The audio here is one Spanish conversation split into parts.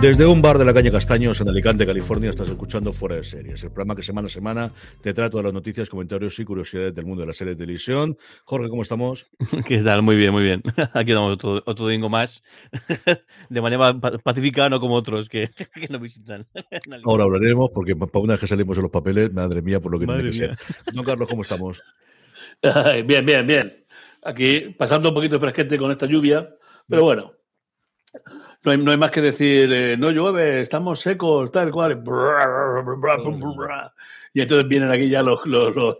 Desde un bar de la calle Castaños en Alicante, California, estás escuchando Fuera de Series, el programa que semana a semana te trae todas las noticias, comentarios y curiosidades del mundo de la serie de televisión. Jorge, ¿cómo estamos? ¿Qué tal? Muy bien, muy bien. Aquí estamos otro, otro domingo más, de manera pacífica, no como otros que, que nos visitan. Ahora hablaremos, porque para una vez que salimos en los papeles, madre mía, por lo que Madre tiene que mía. ser. Don Carlos, ¿cómo estamos? Ay, Bien, bien, bien. Aquí pasando un poquito de fresquete con esta lluvia, pero bueno. No hay, no hay más que decir, eh, no llueve, estamos secos, tal cual. Y entonces vienen aquí ya los, los, los,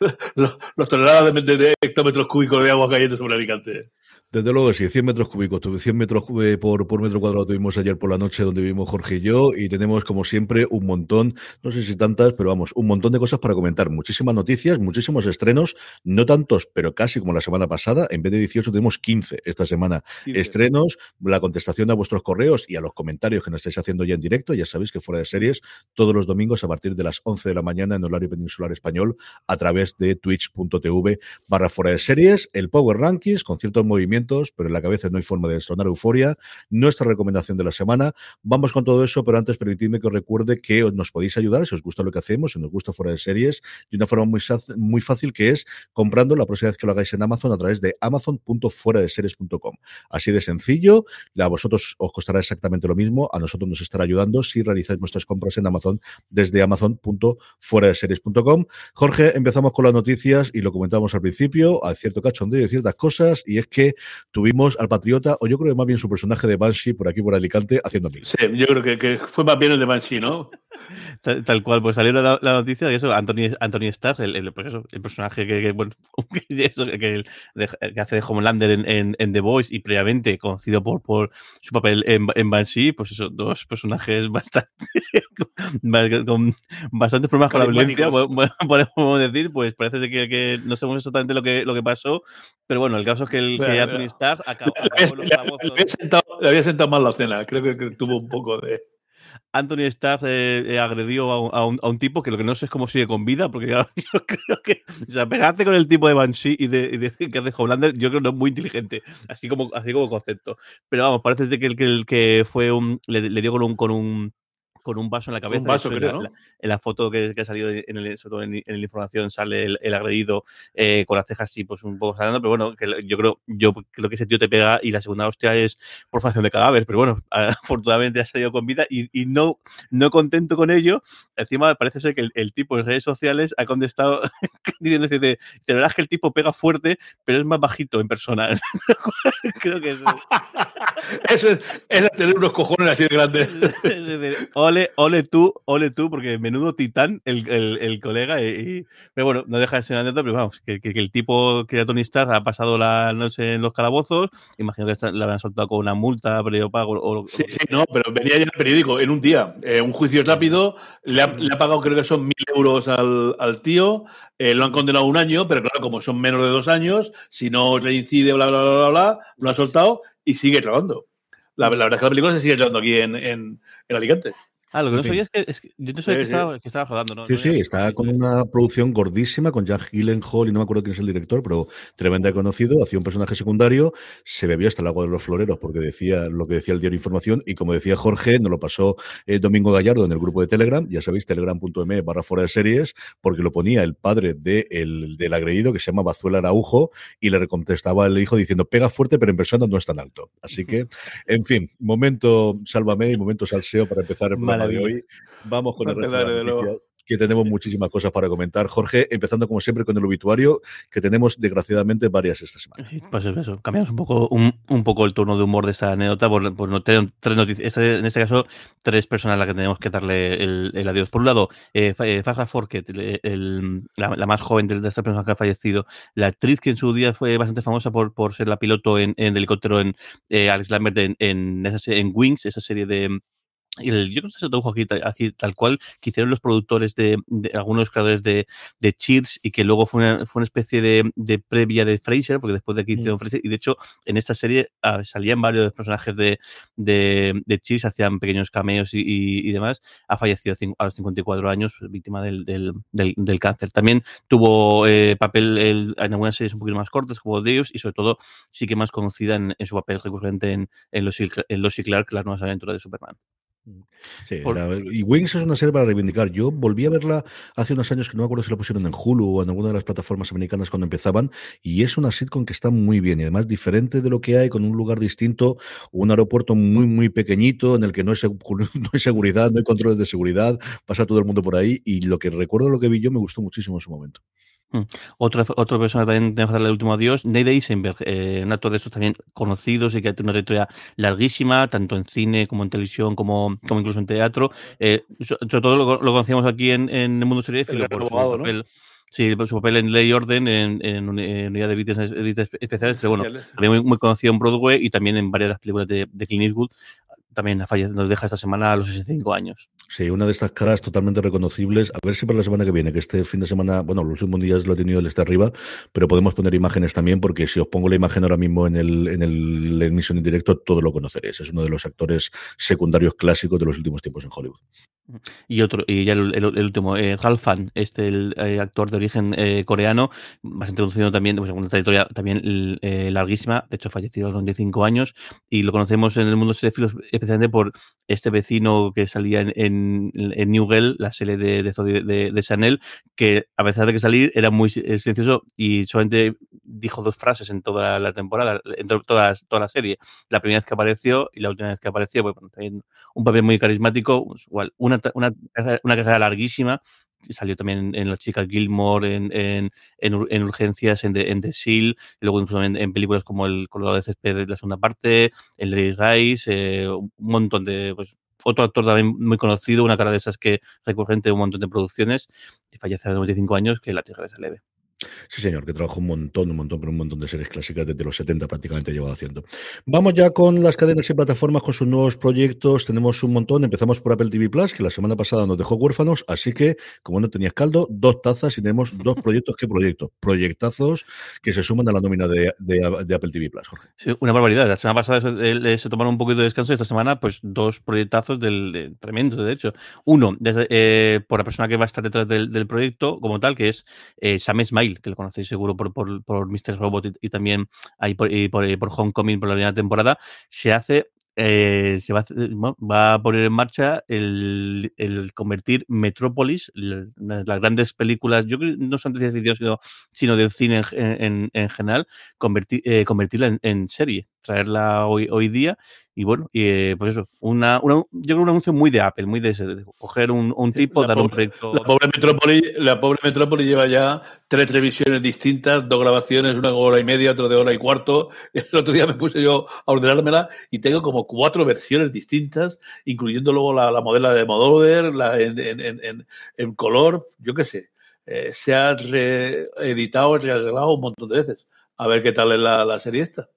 los, los toneladas de, de- hectómetros cúbicos de agua cayendo sobre Alicante. Desde luego sí, 100 metros cúbicos, tuve 100 metros eh, por, por metro cuadrado tuvimos ayer por la noche donde vivimos Jorge y yo y tenemos como siempre un montón, no sé si tantas, pero vamos, un montón de cosas para comentar, muchísimas noticias, muchísimos estrenos, no tantos, pero casi como la semana pasada, en vez de 18 tenemos 15 esta semana estrenos, la contestación a vuestros correos y a los comentarios que nos estáis haciendo ya en directo, ya sabéis que fuera de series, todos los domingos a partir de las 11 de la mañana en horario peninsular español a través de twitch.tv barra fuera de series, el Power Rankings con ciertos movimientos, pero en la cabeza no hay forma de sonar euforia, nuestra recomendación de la semana. Vamos con todo eso, pero antes permitidme que os recuerde que nos podéis ayudar si os gusta lo que hacemos, si nos gusta fuera de series, de una forma muy, muy fácil que es comprando la próxima vez que lo hagáis en Amazon a través de amazon.fueradeseries.com. Así de sencillo, a vosotros os costará exactamente lo mismo, a nosotros nos estará ayudando si realizáis vuestras compras en Amazon desde amazon.fueradeseries.com. Jorge, empezamos con las noticias y lo comentábamos al principio, hay cierto cachondeo y ciertas cosas, y es que tuvimos al Patriota, o yo creo que más bien su personaje de Banshee por aquí por Alicante, haciendo mil. Sí, yo creo que, que fue más bien el de Banshee, ¿no? Tal, tal cual, pues salió la, la noticia de eso, Anthony, Anthony Starr, el, el, pues eso, el personaje que, que, bueno, que, eso, que, el- de- que hace de Homelander en, en, en The Voice y previamente conocido por, por su papel en, en Banshee, pues eso, dos personajes bastante con, con bastantes problemas con la violencia, podemos decir, pues parece que, que no sabemos exactamente lo que, lo que pasó, pero bueno, el caso es que, el, que Bueno, Starr acabó, acabó los le- había sentado, le había sentado mal la cena. Creo que, que tuvo un poco de. Anthony Starr eh, eh, agredió a un, a, un, a un tipo que lo que no sé es cómo sigue con vida, porque claro, yo creo que, o sea, pegarse con el tipo de Banshee y de, y de que hace yo creo que no es muy inteligente, así como, así como concepto. Pero vamos, parece que el que, el que fue un, le, le dio con un, con un con un vaso en la cabeza. Un vaso, creo, en, la, ¿no? la, en, la, foto que, que, ha salido en, el, sobre en, en, la información sale el, el agredido eh, con las cejas así, pues un poco saliendo, pero bueno, que yo creo, yo creo que ese tío te pega y la segunda hostia es por facción de cadáver, pero bueno, afortunadamente ha salido con vida y, y, no, no contento con ello, encima parece ser que el, el tipo en redes sociales ha contestado diciendo, dice, de verdad es que el tipo pega fuerte, pero es más bajito en persona. creo que eso es. eso es, es tener unos cojones así de grandes. Ole, ole tú, ole tú, porque menudo titán el, el, el colega. Y, y, pero bueno, no deja de ser una anécdota, pero vamos, que, que, que, el tipo que era Tony Stark ha pasado la noche en los calabozos, imagino que le habrán soltado con una multa, perdido pago. O, sí, o, sí, no, pero venía ya el periódico en un día, eh, un juicio rápido, le ha, le ha, pagado creo que son mil euros al, al tío, eh, lo han condenado un año, pero claro, como son menos de dos años, si no reincide, bla, bla, bla, bla, bla, lo ha soltado y sigue trabajando. La, la, verdad es que la película se sigue llevando aquí en, en, en Alicante. Ah, lo que no sabía es que, es que yo no sabía sí, que, estaba, que estaba rodando, ¿no? Sí, no sí, está con una producción gordísima con Jack Gyllenhaal y no me acuerdo quién es el director, pero tremenda conocido, hacía un personaje secundario, se bebió hasta el agua de los floreros porque decía lo que decía el diario Información y como decía Jorge, nos lo pasó eh, Domingo Gallardo en el grupo de Telegram, ya sabéis, telegram.me barra fuera de series, porque lo ponía el padre de el, del agredido que se llama Bazuela Araujo y le contestaba el hijo diciendo pega fuerte pero en persona no es tan alto. Así que, en fin, momento sálvame y momento salseo para empezar el programa de hoy. Vamos con el resto de, de que tenemos muchísimas cosas para comentar. Jorge, empezando como siempre con el obituario, que tenemos desgraciadamente varias esta semana. pues eso, cambiamos un poco, un, un, poco el turno de humor de esta anécdota por, por no tener tres noticias. Este, en este caso, tres personas a las que tenemos que darle el, el adiós. Por un lado, eh, eh Farha Forket, el, la, la, más joven de, estas personas que ha fallecido, la actriz que en su día fue bastante famosa por, por ser la piloto en, en helicóptero en eh, Alex Lambert en, en, esa, en Wings, esa serie de el, yo creo que se tradujo aquí, aquí tal cual que hicieron los productores de, de algunos creadores de, de, Cheers y que luego fue una, fue una especie de, de, previa de Fraser, porque después de aquí hicieron mm. Fraser, y de hecho en esta serie uh, salían varios personajes de, de, de Cheers, hacían pequeños cameos y, y, y, demás, ha fallecido a los 54 años, víctima del, del, del, del cáncer. También tuvo eh, papel el, en algunas series un poquito más cortas, como Deus, y sobre todo sí que más conocida en, en su papel recurrente en, en, los, en Los y Clark, las nuevas aventuras de Superman. Sí, Por... la, y Wings es una serie para reivindicar. Yo volví a verla hace unos años que no me acuerdo si la pusieron en Hulu o en alguna de las plataformas americanas cuando empezaban, y es una sitcom que está muy bien y además diferente de lo que hay, con un lugar distinto, un aeropuerto muy, muy pequeñito en el que no hay, no hay seguridad, no hay controles de seguridad, pasa todo el mundo por ahí, y lo que recuerdo lo que vi yo me gustó muchísimo en su momento. Mm. Otra, otra persona también tenemos que darle el último adiós, Neide Eisenberg, eh, un actor de estos también conocidos y que tiene una trayectoria larguísima, tanto en cine como en televisión, como, como incluso en teatro. Eh, sobre todo lo, lo, conocíamos aquí en, en el mundo seriéfilo por su papel. ¿no? Sí, su papel en Ley y Orden, en, en, unidad de ediciones especiales, pero bueno, también muy, muy, conocido en Broadway y también en varias de las películas de, de Clint Eastwood también nos deja esta semana a los 65 años. Sí, una de estas caras totalmente reconocibles. A ver si para la semana que viene, que este fin de semana, bueno, los últimos días lo he tenido el este arriba, pero podemos poner imágenes también, porque si os pongo la imagen ahora mismo en el, en el emisión en directo, todo lo conoceréis. Es uno de los actores secundarios clásicos de los últimos tiempos en Hollywood. Y otro, y ya el, el, el último, eh, Hal Fan, este el eh, actor de origen eh, coreano, bastante conocido también, pues, una trayectoria también eh, larguísima, de hecho fallecido a los 95 años, y lo conocemos en el mundo cinéfilo especialmente por este vecino que salía en, en, en New Girl, la serie de, de, de, de, Chanel, que a pesar de que salir era muy silencioso y solamente dijo dos frases en toda la temporada, en toda, toda la serie. La primera vez que apareció y la última vez que apareció, pues, bueno, también un papel muy carismático, pues, igual, una, una, carrera larguísima, salió también en La chica Gilmore, en, en, en, en Urgencias, en The, en Seal, luego incluso en, películas como El Colorado de Césped de la segunda parte, El Lady Guys, eh, un montón de, pues, otro actor también muy conocido, una cara de esas que recurrente de un montón de producciones, y fallece a los 95 años, que la tierra se leve. Sí, señor, que trabajó un montón, un montón, pero un montón de series clásicas desde los 70 prácticamente llevado haciendo. Vamos ya con las cadenas y plataformas, con sus nuevos proyectos. Tenemos un montón. Empezamos por Apple TV Plus, que la semana pasada nos dejó huérfanos, así que, como no tenías caldo, dos tazas y tenemos dos proyectos. ¿Qué proyectos? Proyectazos que se suman a la nómina de, de, de Apple TV Plus, Jorge. Sí, una barbaridad. La semana pasada se, se, tomaron un poquito de descanso y esta semana, pues dos proyectazos del, de, tremendos, de hecho. Uno, desde, eh, por la persona que va a estar detrás del, del proyecto como tal, que es eh, Sam Smile, que lo conocéis seguro por, por, por Mr. Robot y, también ahí por, y por, por Homecoming por la primera temporada, se hace eh, se va a, va a, poner en marcha el, el convertir Metrópolis, las, grandes películas, yo creo no son de ficción, sino, sino del cine en, en, en general, convertir, eh, convertirla en, en, serie, traerla hoy, hoy día y bueno, y, eh, pues eso, una, una, yo creo un anuncio muy de Apple, muy de, de coger un, un tipo, la dar pobre, un proyecto. La pobre, Metrópoli, la pobre Metrópoli lleva ya tres televisiones distintas, dos grabaciones, una de hora y media, otra de hora y cuarto. El otro día me puse yo a ordenármela y tengo como cuatro versiones distintas, incluyendo luego la, la modela de Modover, la en, en, en, en, color, yo qué sé. Eh, se ha reeditado, rearreglado un montón de veces. A ver qué tal es la, la serie esta.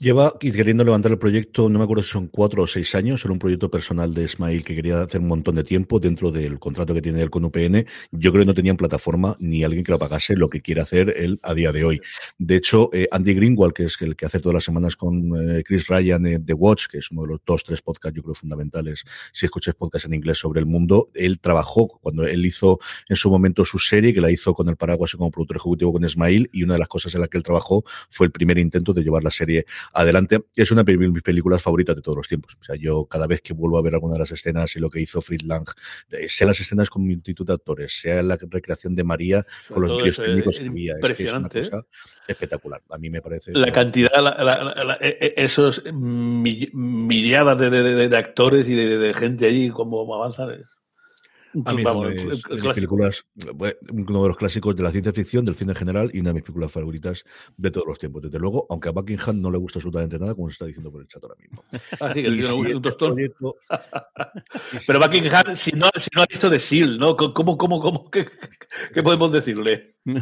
Lleva queriendo levantar el proyecto, no me acuerdo si son cuatro o seis años, era un proyecto personal de Ismail que quería hacer un montón de tiempo dentro del contrato que tiene él con UPN. Yo creo que no tenían plataforma ni alguien que lo pagase lo que quiere hacer él a día de hoy. De hecho, eh, Andy Greenwald, que es el que hace todas las semanas con eh, Chris Ryan eh, The Watch, que es uno de los dos, tres podcasts, yo creo, fundamentales, si escuchas podcasts en inglés sobre el mundo, él trabajó cuando él hizo en su momento su serie, que la hizo con el paraguas como productor ejecutivo con Ismail, y una de las cosas en las que él trabajó fue el primer intento de llevar la serie adelante. Es una de mis películas favoritas de todos los tiempos. O sea, yo cada vez que vuelvo a ver alguna de las escenas y lo que hizo Fritz Lang, eh, sea las escenas con multitud de actores, sea la recreación de María con los tíos técnicos que había, es, que es una cosa ¿eh? espectacular. A mí me parece. La cantidad, la, la, la, esos miriadas de, de, de, actores y de, gente allí, como avanzan. Es... A mí Vamos, es el- una el de mis clásico. películas, eh, uno de los clásicos de la ciencia ficción, del cine en general y una de mis películas favoritas de todos los tiempos. Desde luego, aunque a Buckingham no le gusta absolutamente nada, como se está diciendo por el chat ahora mismo. Así que tío no si un este tostón. proyecto- Pero Buckingham, si no, si no ha visto de SEAL, ¿no? ¿Cómo, cómo, cómo, qué, qué podemos decirle?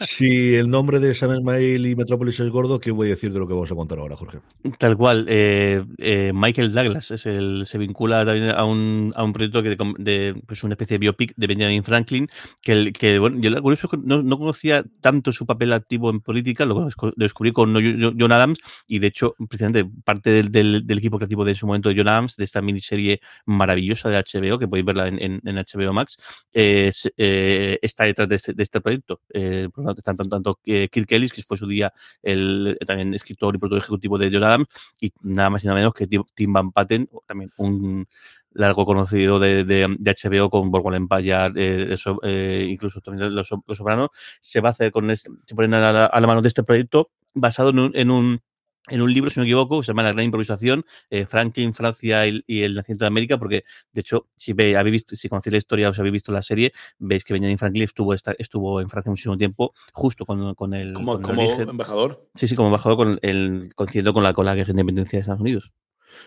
Si el nombre de Sam Esmail y Metrópolis es gordo, ¿qué voy a decir de lo que vamos a contar ahora, Jorge? Tal cual. eh, eh, Michael Douglas es el, se vincula también a un, a un proyecto que de, com- de, pues una especie de biopic de Benjamin Franklin, que, bueno, yo lo curioso es que no, no conocía tanto su papel activo en política, lo descu- lo descubrí con Jo- John Adams y de hecho, precisamente parte del, del, equipo creativo de su momento de John Adams, de esta miniserie maravillosa de HBO, que podéis verla en, HBO Max, eh, eh, está detrás de este, de este proyecto. Eh, por lo tanto, están tanto, tanto eh, Kirk Ellis, que fue su día el también escritor y productor ejecutivo de John Adams, y nada más y nada menos que Tim Van Patten, también un largo conocido de, de, de HBO con Boardwalk Empire, eh, eso, eh, incluso también Los, Los Sopranos, se va a hacer con este, se ponen a la, a la mano de este proyecto basado en un, en un en un libro, si no me equivoco, que se llama La Gran Improvisación, eh, Franklin, Francia y, y, el nacimiento de América, porque de hecho, si ve, habéis visto, si conocéis la historia o si habéis visto la serie, veis que Benjamin Franklin estuvo, esta, estuvo en Francia muchísimo tiempo, justo con, con el. Como, con embajador. Sí, sí, como embajador con el, coincidiendo con la, con la guerra de independencia de Estados Unidos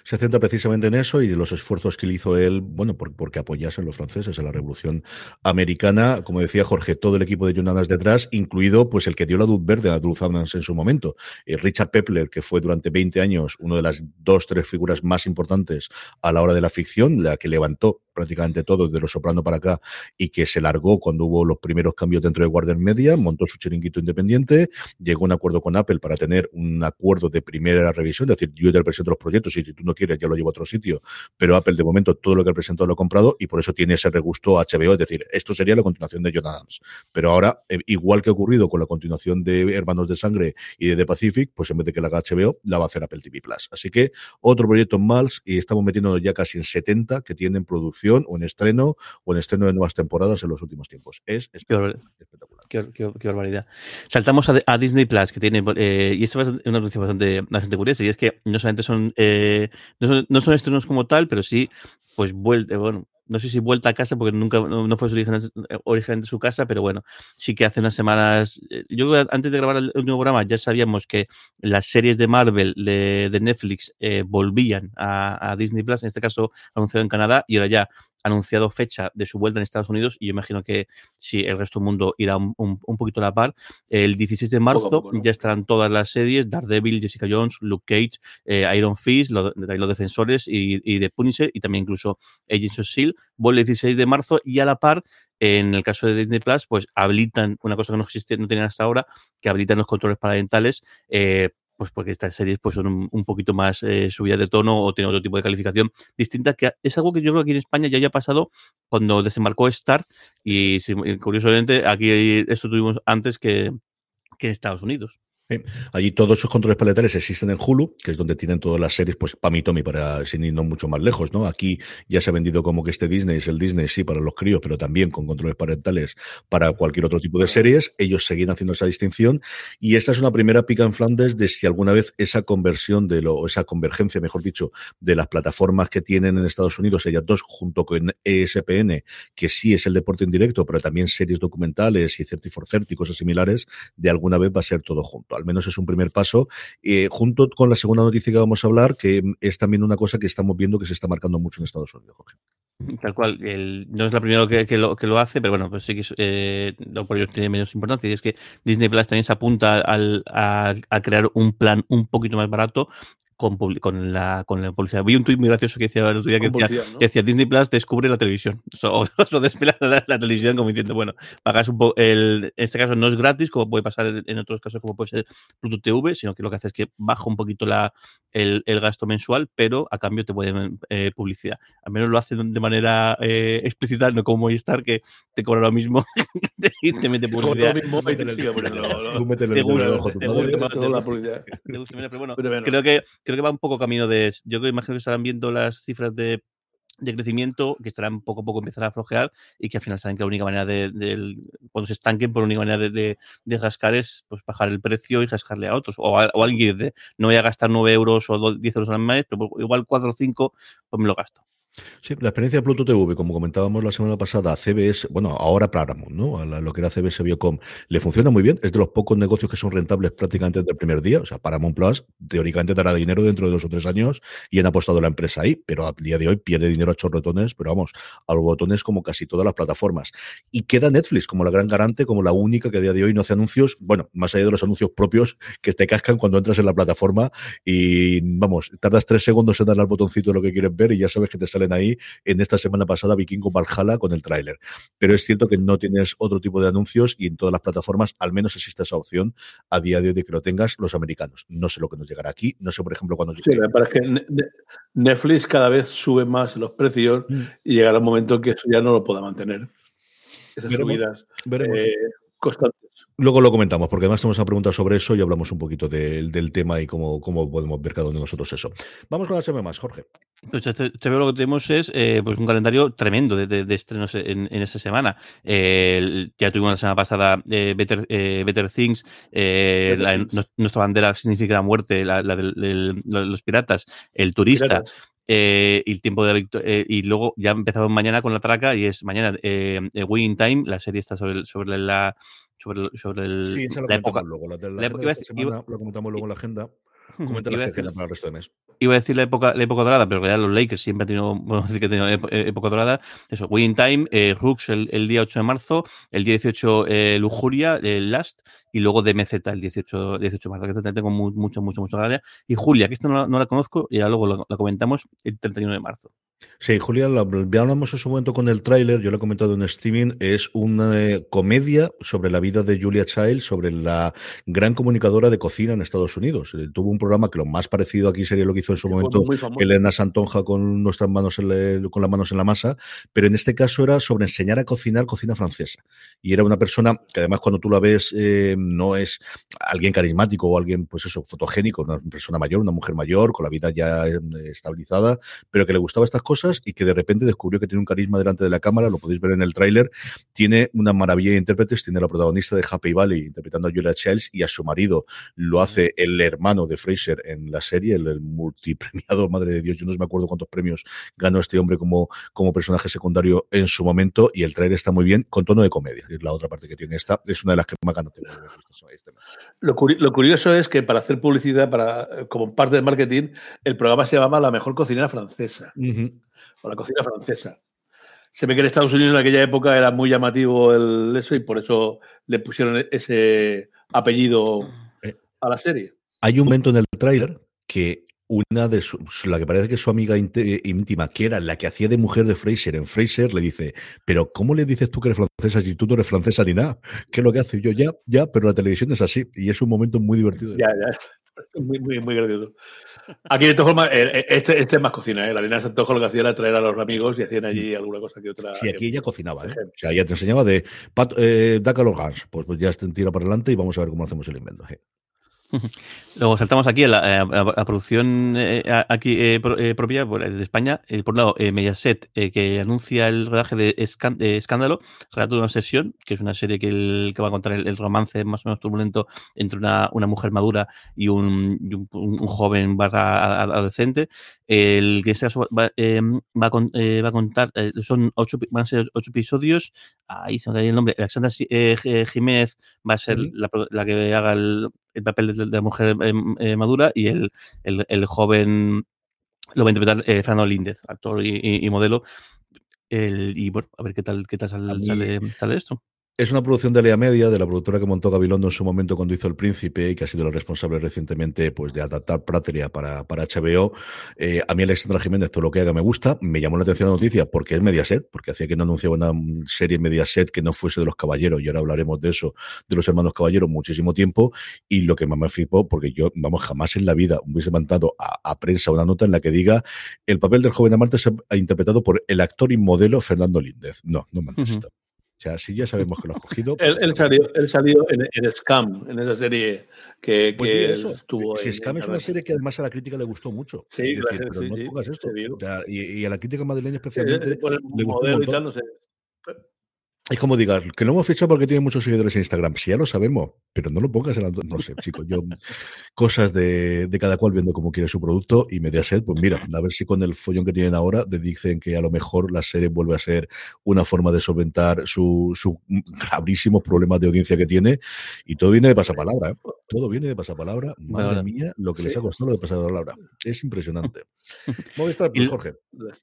se centra precisamente en eso y los esfuerzos que le hizo él, bueno, por, porque apoyasen los franceses en la Revolución Americana. Como decía Jorge, todo el equipo de John Adams detrás, incluido pues el que dio la luz verde a Duluth Adams en su momento, eh, Richard Pepler, que fue durante 20 años una de las dos, tres figuras más importantes a la hora de la ficción, la que levantó prácticamente todo desde Los Soprano para acá y que se largó cuando hubo los primeros cambios dentro de Warner Media, montó su chiringuito independiente, llegó a un acuerdo con Apple para tener un acuerdo de primera revisión, es decir, yo te presento los proyectos y si tú no quieres ya lo llevo a otro sitio, pero Apple de momento todo lo que ha presentado lo ha comprado y por eso tiene ese regusto HBO, es decir, esto sería la continuación de John Adams, pero ahora, eh, igual que ha ocurrido con la continuación de Hermanos de Sangre y de The Pacific, pues en vez de que la haga HBO, la va a hacer Apple TV Plus. Así que otro proyecto más y estamos metiéndonos ya casi en 70 que tienen producción o en estreno o en estreno de nuevas temporadas en los últimos tiempos. Es espectacular. Qué, qué, qué, barbaridad. Saltamos a, a, Disney Plus, que tiene, eh, y esto es una noticia bastante, bastante curiosa, y es que no solamente son, eh, no son, no son estrenos como tal, pero sí, pues vuelta, bueno, no sé si vuelta a casa, porque nunca no, no fue originalmente, originalmente su casa, pero bueno, sí que hace unas semanas. eh, Yo antes de grabar el, nuevo programa ya sabíamos que las series de Marvel de, de Netflix eh, volvían a, a, Disney Plus, en este caso anunciado en Canadá, y ahora ya anunciado fecha de su vuelta en Estados Unidos, y yo imagino que si el resto del mundo irá un, un, un poquito a la par. El 16 de marzo poco poco, ¿no? ya estarán todas las series: Daredevil, Jessica Jones, Luke Cage, eh, Iron Fist, los, los Defensores y, y de Punisher, y también incluso Agents of Shield vuelve el 16 de marzo y a la par, en el caso de Disney Plus, pues habilitan una cosa que no existe, no tenían hasta ahora, que habilitan los controles parentales, eh, pues porque estas series pues son un, un poquito más eh, subidas de tono o tienen otro tipo de calificación distinta, que es algo que yo creo que aquí en España ya haya pasado cuando desembarcó Star y, curiosamente aquí esto tuvimos antes que, que en Estados Unidos. Allí todos esos controles paletales existen en Hulu, que es donde tienen todas las series, pues para mí, Tommy, para sin ir no mucho más lejos, ¿no? Aquí ya se ha vendido como que este Disney es el Disney, sí, para los críos, pero también con controles parentales para cualquier otro tipo de series. Ellos seguían haciendo esa distinción y esta es una primera pica en Flandes de si alguna vez esa conversión de lo, esa convergencia, mejor dicho, de las plataformas que tienen en Estados Unidos, ellas dos, junto con ESPN, que sí es el deporte en directo, pero también series documentales y 30 for 30 y cosas similares, de alguna vez va a ser todo junto al menos es un primer paso, eh, junto con la segunda noticia que vamos a hablar, que es también una cosa que estamos viendo que se está marcando mucho en Estados Unidos, Jorge. Tal cual, no es la primera que, que, lo, hace, pero bueno, pues sí que lo por ello tiene menos importancia. Y es que Disney Plus también se apunta a crear un plan un poquito más barato con, con, la, con la publicidad. Vi un tuit muy gracioso que decía el otro día que decía, ¿no? que decía, Disney Plus descubre la televisión. O, o despela la, la, televisión como diciendo, bueno, pagas un poco, el, en este caso no es gratis, como puede pasar en otros casos, como puede ser Pluto TV, sino que lo que hace es que baja un poquito la, el, el gasto mensual, pero a cambio te pueden eh, publicidad. Al menos lo hacen de manera eh, explícita, no como Movistar, que te cobra lo mismo y te mete publicidad. Te gusta la publicidad. Pero bueno, creo que creo que va un poco camino de. Yo creo, imagino que estarán viendo las cifras de, crecimiento que estarán poco a poco empezar a flojear y que al final saben que la única manera de, de cuando se estanquen, por la única manera de, de, de, es pues bajar el precio y rascarle a otros. O, a, o alguien que dice, no voy a gastar 9 euros o 10 euros al mes, pero igual 4 o 5, pues me lo gasto. Sí, la experiencia de Pluto TV, como comentábamos la semana pasada, CBS, bueno, ahora Paramount, ¿no? A lo que era CBS Biocom, le funciona muy bien. Es de los pocos negocios que son rentables prácticamente desde el primer día. O sea, Paramount Plus teóricamente dará dinero dentro de dos o tres años y han apostado la empresa ahí, pero a día de hoy pierde dinero a chorretones, pero vamos, a los botones como casi todas las plataformas. Y queda Netflix como la gran garante, como la única que a día de hoy no hace anuncios, bueno, más allá de los anuncios propios que te cascan cuando entras en la plataforma y, vamos, tardas tres segundos en darle al botoncito de lo que quieres ver y ya sabes que te ahí en esta semana pasada Vikingo Valhalla con el tráiler. Pero es cierto que no tienes otro tipo de anuncios y en todas las plataformas al menos existe esa opción a día de hoy de que lo tengas los americanos. No sé lo que nos llegará aquí, no sé por ejemplo cuando... Sí, me parece que Netflix cada vez sube más los precios mm. y llegará un momento que eso ya no lo pueda mantener. Esas subidas eh, constantes. Luego lo comentamos, porque además tenemos una pregunta sobre eso y hablamos un poquito del tema y cómo, cómo podemos ver cada uno de nosotros eso. Vamos con la semana más, Jorge. Pues este, este lo que tenemos es eh, pues un calendario tremendo de, estrenos en, esta semana. ya tuvimos la semana pasada eh, Better, eh, Better, Things, nuestra bandera significa la muerte, la, de los piratas, el turista. el tiempo de y luego ya empezamos mañana con la traca y es mañana eh, Win Time, la serie está sobre, sobre la sobre, sobre el, sí, la época. Luego, la, la, la, la semana, lo comentamos luego en la agenda. Comenta la decir, para el resto de mes. Iba a decir la época, la época dorada, pero ya los Lakers siempre han tenido, bueno, decir que han tenido eh, época dorada. Eso, Winning Time, eh, Rooks el, el, día 8 de marzo, el día 18 eh, Lujuria, el Last, y luego DMZ el 18, 18 de marzo, que tengo mucho, mucho, mucho gracia. Y Julia, que esta no, no, la conozco, y ya luego la, la comentamos el 31 de marzo. Sí, Julia, ya hablamos en su momento con el tráiler, yo lo he comentado en streaming, es una eh, comedia sobre la vida de Julia Child, sobre la gran comunicadora de cocina en Estados Unidos. Eh, tuvo un programa que lo más parecido aquí sería lo que hizo en su momento Elena Santonja con nuestras manos con las manos en la masa, pero en este caso era sobre enseñar a cocinar cocina francesa. Y era una persona que además cuando tú la ves eh, no es alguien carismático o alguien, pues eso, fotogénico, una persona mayor, una mujer mayor, con la vida ya estabilizada, pero que le gustaba estas cosas y que de repente descubrió que tiene un carisma delante de la cámara, lo podéis ver en el tráiler, tiene una maravilla de intérpretes, tiene la protagonista de Happy Valley interpretando a Julia Childs y a su marido lo hace el hermano de Fraser en la serie, el, multipremiado, madre de Dios, yo no me acuerdo cuántos premios ganó este hombre como, como personaje secundario en su momento y el tráiler está muy bien con tono de comedia, es la otra parte que tiene esta, es una de las que más gana. Lo, lo curioso es que para hacer publicidad, para como parte del marketing, el programa se llama La mejor cocinera francesa o la cocina francesa. Se ve que en Estados Unidos en aquella época era muy llamativo el eso y por eso le pusieron ese apellido eh, a la serie. Hay un momento en el tráiler que una de su, la que parece que es su amiga íntima, que era la que hacía de mujer de Fraser en Fraser, le dice, pero ¿cómo le dices tú que eres francesa si tú no eres francesa ni nada? ¿Qué es lo que hace? yo, ya, ya, pero la televisión es así y es un momento muy divertido. Ya, ya. Muy, muy, muy gracioso. Aquí de todas formas, eh, eh, este, este es más cocina, ¿eh? La Lina Santojo lo que hacía era traer a los amigos y hacían allí mm. alguna cosa que otra. Sí, aquí ella cocinaba, ¿eh? O sea, ella te enseñaba de Pat, eh, Daca los Gans. Pues, pues ya tira para adelante y vamos a ver cómo hacemos el invento. ¿eh? Luego saltamos aquí a la producción eh, aquí eh, eh, propia de España. por un lado, Mediaset, que anuncia el rodaje de Escándalo, relato de una sesión, que es una serie que, que va a contar el, romance más o menos turbulento entre una, una mujer madura y un, un, joven barra adolescente. El que este va, va, a, va a contar, son ocho, van a ser ocho episodios. Ahí se me cae el nombre. Alexandra Jiménez va a ser la, la, que haga el, el papel de, la mujer eh, eh, madura y el, el, el, joven lo va a interpretar eh, Fernando Líndez, actor y, y, y modelo. El, y bueno, a ver qué tal, qué tal sale, sale, sale esto. Es una producción de Lea Media, de la productora que montó Gabilondo en su momento cuando hizo El Príncipe y que ha sido la responsable recientemente pues, de adaptar Prateria para, para HBO. Eh, a mí Alexandra Jiménez, todo lo que haga me gusta. Me llamó la atención la noticia porque es Mediaset, porque hacía que no anunciaba una serie Mediaset que no fuese de los caballeros, y ahora hablaremos de eso, de los hermanos caballeros, muchísimo tiempo. Y lo que más me flipó, porque yo, vamos, jamás en la vida hubiese mandado a, a prensa una nota en la que diga el papel del joven amante se ha interpretado por el actor y modelo Fernando Líndez. No, no me han uh -huh. O sea, sí ya sabemos que lo has cogido. él, él, salió, él salió en, en, Scam, en esa serie que, que eso, estuvo. Si Scam es una serie que además a la crítica le gustó mucho. Sí, decir, gracias, pero sí, no sí, pongas esto. sí, o sea, y, y, a la crítica madrileña especialmente. Eh, por el le modelo y tal, no sé. Es como digas, que no hemos fichado porque tiene muchos seguidores en Instagram. Si ya lo sabemos, pero no lo pongas en la... No sé, chicos, yo... Cosas de, de cada cual viendo cómo quiere su producto y Mediaset, pues mira, a ver si con el follón que tienen ahora te dicen que a lo mejor la serie vuelve a ser una forma de solventar su, su gravísimos problemas de audiencia que tiene y todo viene de pasapalabra, ¿eh? Todo viene de pasapalabra. Madre Ahora, mía, lo que les sí. ha costado lo de pasapalabra. Es impresionante. Movistar, Y- Jorge.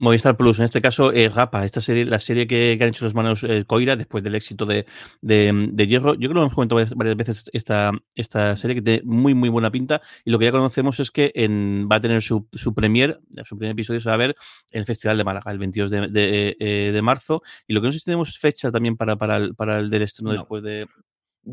Movistar Plus, en este caso, eh, Gapa, esta serie, la serie que, que han hecho los manos eh, Coira después del éxito de, de, de Hierro. Yo creo que lo hemos comentado varias, varias veces esta, esta serie que tiene muy, muy buena pinta. Y lo que ya conocemos es que en, va a tener su, su premier, su primer episodio se va a ver en el Festival de Málaga, el 22 de, de, eh, de marzo. Y lo que no sé si tenemos fecha también para, para, el, para el del estreno No. después de.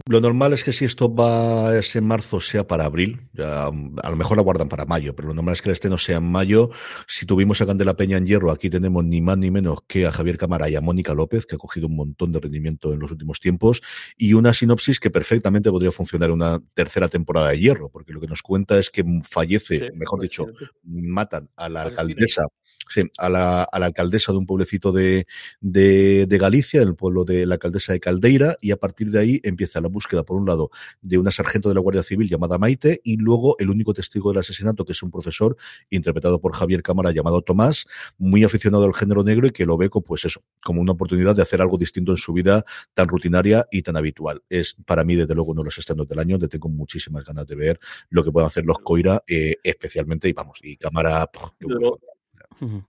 Lo normal es que si esto va ser en marzo, sea para abril. Ya, a lo mejor la guardan para mayo, pero lo normal es que el estreno sea en mayo. Si tuvimos a Candela Peña en hierro, aquí tenemos ni más ni menos que a Javier Cámara y a Mónica López, que ha cogido un montón de rendimiento en los últimos tiempos, y una sinopsis que perfectamente podría funcionar una tercera temporada de hierro, porque lo que nos cuenta es que fallece, Sí, mejor dicho, imagínate. matan a la alcaldesa. Sí, a la, a la alcaldesa de un pueblecito de, de, de Galicia, el pueblo de la alcaldesa de Caldeira, y a partir de ahí empieza la búsqueda, por un lado, de una sargento de la Guardia Civil llamada Maite, y luego el único testigo del asesinato, que es un profesor interpretado por Javier Cámara llamado Tomás, muy aficionado al género negro y que lo ve, co- pues eso, como una oportunidad de hacer algo distinto en su vida tan rutinaria y tan habitual. Es para mí, desde luego, uno de los estrenos del año, donde tengo muchísimas ganas de ver lo que pueden hacer los Coira, eh, especialmente, y vamos, y Cámara,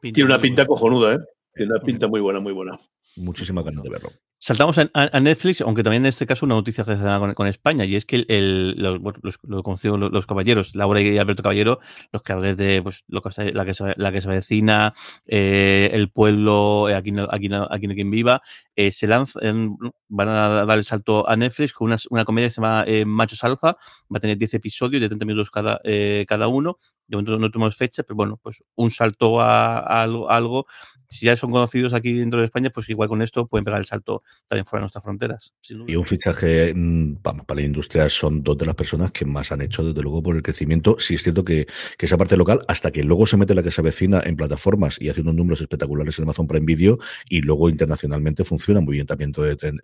Tiene una pinta cojonuda, ¿eh? Tiene una pinta muy buena, muy buena. muchísimas ganas de verlo. Saltamos a, Netflix, aunque también en este caso una noticia relacionada con, España, y es que el, el- los, los, los, los caballeros, Laura y Alberto Caballero, los creadores de pues, lo que la, que se, la que se avecina, eh, El pueblo, eh, aquí, no, aquí, no, aquí no quien viva, eh, se lanzan, van a dar el salto a Netflix con una, una comedia que se llama eh, Machos Alfa, va a tener 10 episodios de 30 minutos cada, eh, cada uno, de momento no tenemos fecha, pero bueno, pues un salto a, a a algo, si ya son conocidos aquí dentro de España, pues igual con esto pueden pegar el salto también fuera de nuestras fronteras. Y un fichaje, mm, vamos, para la industria son dos de las personas que más han hecho, desde luego, por el crecimiento. Sí es cierto que, que esa parte local, hasta que luego se mete la que se avecina en plataformas y hace unos números espectaculares en Amazon Prime Video y luego internacionalmente funciona muy bien también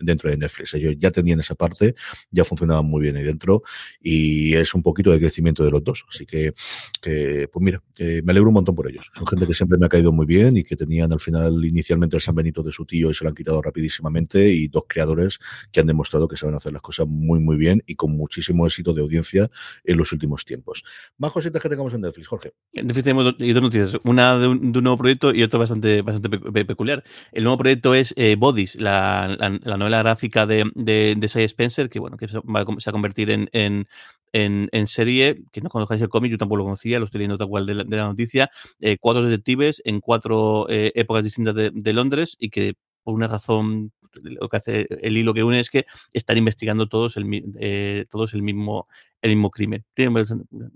dentro de, Netflix. Ellos ya tenían esa parte, ya funcionaban muy bien ahí dentro y es un poquito de crecimiento de los dos. Así que, que pues mira, eh, me alegro un montón por ellos. Son gente que siempre me ha caído muy bien y que tenían al final inicialmente el San Benito de su tío y se lo han quitado rapidísimamente y dos creadores que han demostrado que saben hacer las cosas muy muy bien y con muchísimo éxito de audiencia en los últimos tiempos. Más cositas que tengamos en Netflix, Jorge. En Netflix tenemos do- y dos noticias, una de un, de un nuevo proyecto y otra bastante, bastante pe- pe- peculiar. El nuevo proyecto es eh, Bodies, la, la- la novela gráfica de, de, de Cy Spencer, que bueno, que se va a, se va a convertir en, en, en, en serie, que no conozcáis el cómic, yo tampoco lo conocía, lo estoy leyendo tal cual de la, de la noticia, eh, cuatro detectives en cuatro eh, épocas distintas de, de Londres y que por una razón lo que hace el hilo que une es que están investigando todos el, eh, todos el mismo el mismo crimen.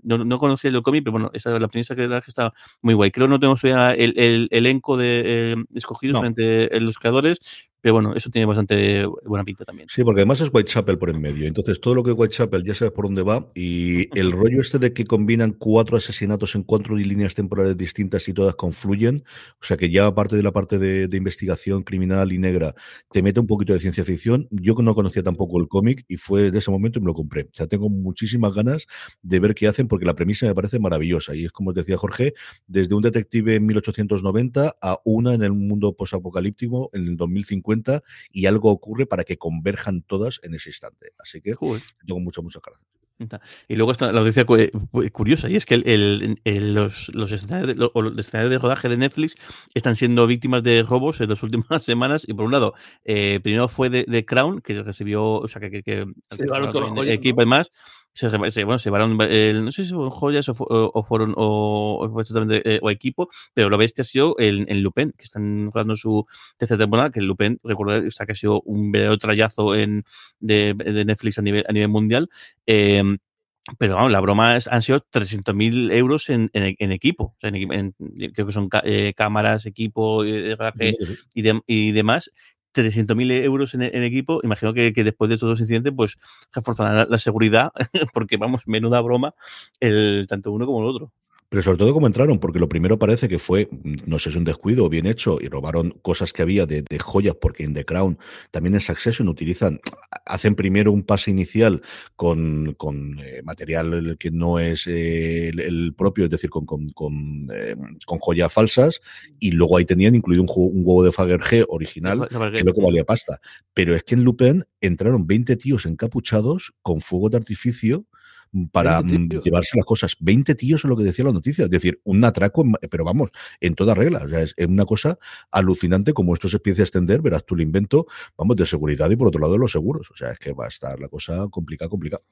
No, no conocía el cómic, pero bueno, esa es la premisa que, que está muy guay. Creo que no tenemos el, el elenco de eh, escogidos No. entre los creadores, pero bueno, eso tiene bastante buena pinta también. Sí, porque además es Whitechapel por en medio. Entonces, todo lo que es Whitechapel ya sabes por dónde va. Y el rollo este de que combinan cuatro asesinatos en cuatro líneas temporales distintas y todas confluyen. O sea que ya aparte de la parte de, de investigación criminal y negra, te mete un poquito de ciencia ficción. Yo no conocía tampoco el cómic y fue de ese momento y me lo compré. O sea, tengo muchísimas ganas de ver qué hacen porque la premisa me parece maravillosa. Y es como os decía Jorge, desde un detective en 1890 a una en el mundo posapocalíptico en el 2050 y algo ocurre para que converjan todas en ese instante. Así que Joder. tengo muchas, muchas ganas. Y luego está la noticia cu- curiosa, y es que el- el- el- los, los, escenarios de, los escenarios de rodaje de Netflix están siendo víctimas de robos en las últimas semanas. Y por un lado, eh, primero fue de, de Crown, que recibió, o sea, que, que, equipo ¿no? y demás. Se, bueno, se llevaron, el- no sé si fueron joyas o, o- o fueron o, eh, o equipo, pero lo bestia ha sido el, en Lupin, que están rodando su tercera temporada, que Lupin, recordad, o sea, que ha sido un verdadero trayazo en, de, de Netflix a nivel, a nivel mundial. Eh, pero vamos, la broma es- han sido 300.000 euros en, en, en equipo. O sea, en creo que son ca- eh, cámaras, equipo eh, y, de- y demás. 300.000 euros en, equipo. Imagino que, que después de estos dos incidentes, pues reforzarán la, la seguridad, porque vamos, menuda broma, el, tanto uno como el otro. Pero sobre todo cómo entraron, porque lo primero parece que fue, no sé si un descuido o bien hecho, y robaron cosas que había de, de joyas, porque en The Crown, también en Succession utilizan, hacen primero un pase inicial con, con eh, material que no es eh, el, el, propio, es decir, con, con, con, eh, con, joyas falsas, y luego ahí tenían incluido un, un huevo de Fabergé original, que lo que valía pasta. Pero es que en Lupin entraron 20 tíos encapuchados con fuego de artificio para llevarse las cosas. 20 tíos es lo que decía la noticia. Es decir, un atraco, pero vamos, en toda regla. O sea, es, una cosa alucinante como esto se empieza a extender, verás tú el invento, vamos, de seguridad y por otro lado de los seguros. O sea, es que va a estar la cosa complicada, complicada.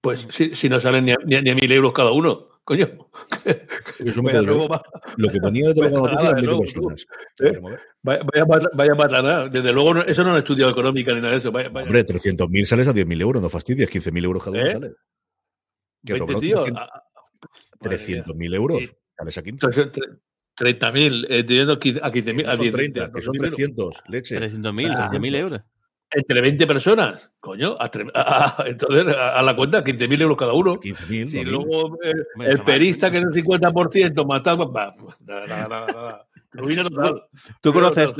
Pues si, si no salen ni a, ni, a, ni a, mil euros cada uno, coño. vaya, luego, lo que ponía luego la noticia luego, personas. ¿Eh? Vaya, vaya, vaya matana. Desde luego, no, eso no es estudiado económica ni nada de eso. Vaya, vaya. Hombre, 300.000 sales a 10.000 euros, no fastidies, 15.000 euros cada uno ¿Eh? sale. Que 20 tíos. 300.000 euros. Sí. Sales a 15. 30.000, eh, teniendo a 15.000. No son 30, que son 300, leche. 300.000, 300.000 euros. Entre 20 personas, coño, a, a, entonces a, la cuenta 15.000 euros cada uno. 15.000. Si luego el, el perista que es el 50% mataba, pues, nada, nada, nada. Ruina total. ¿Tú conoces,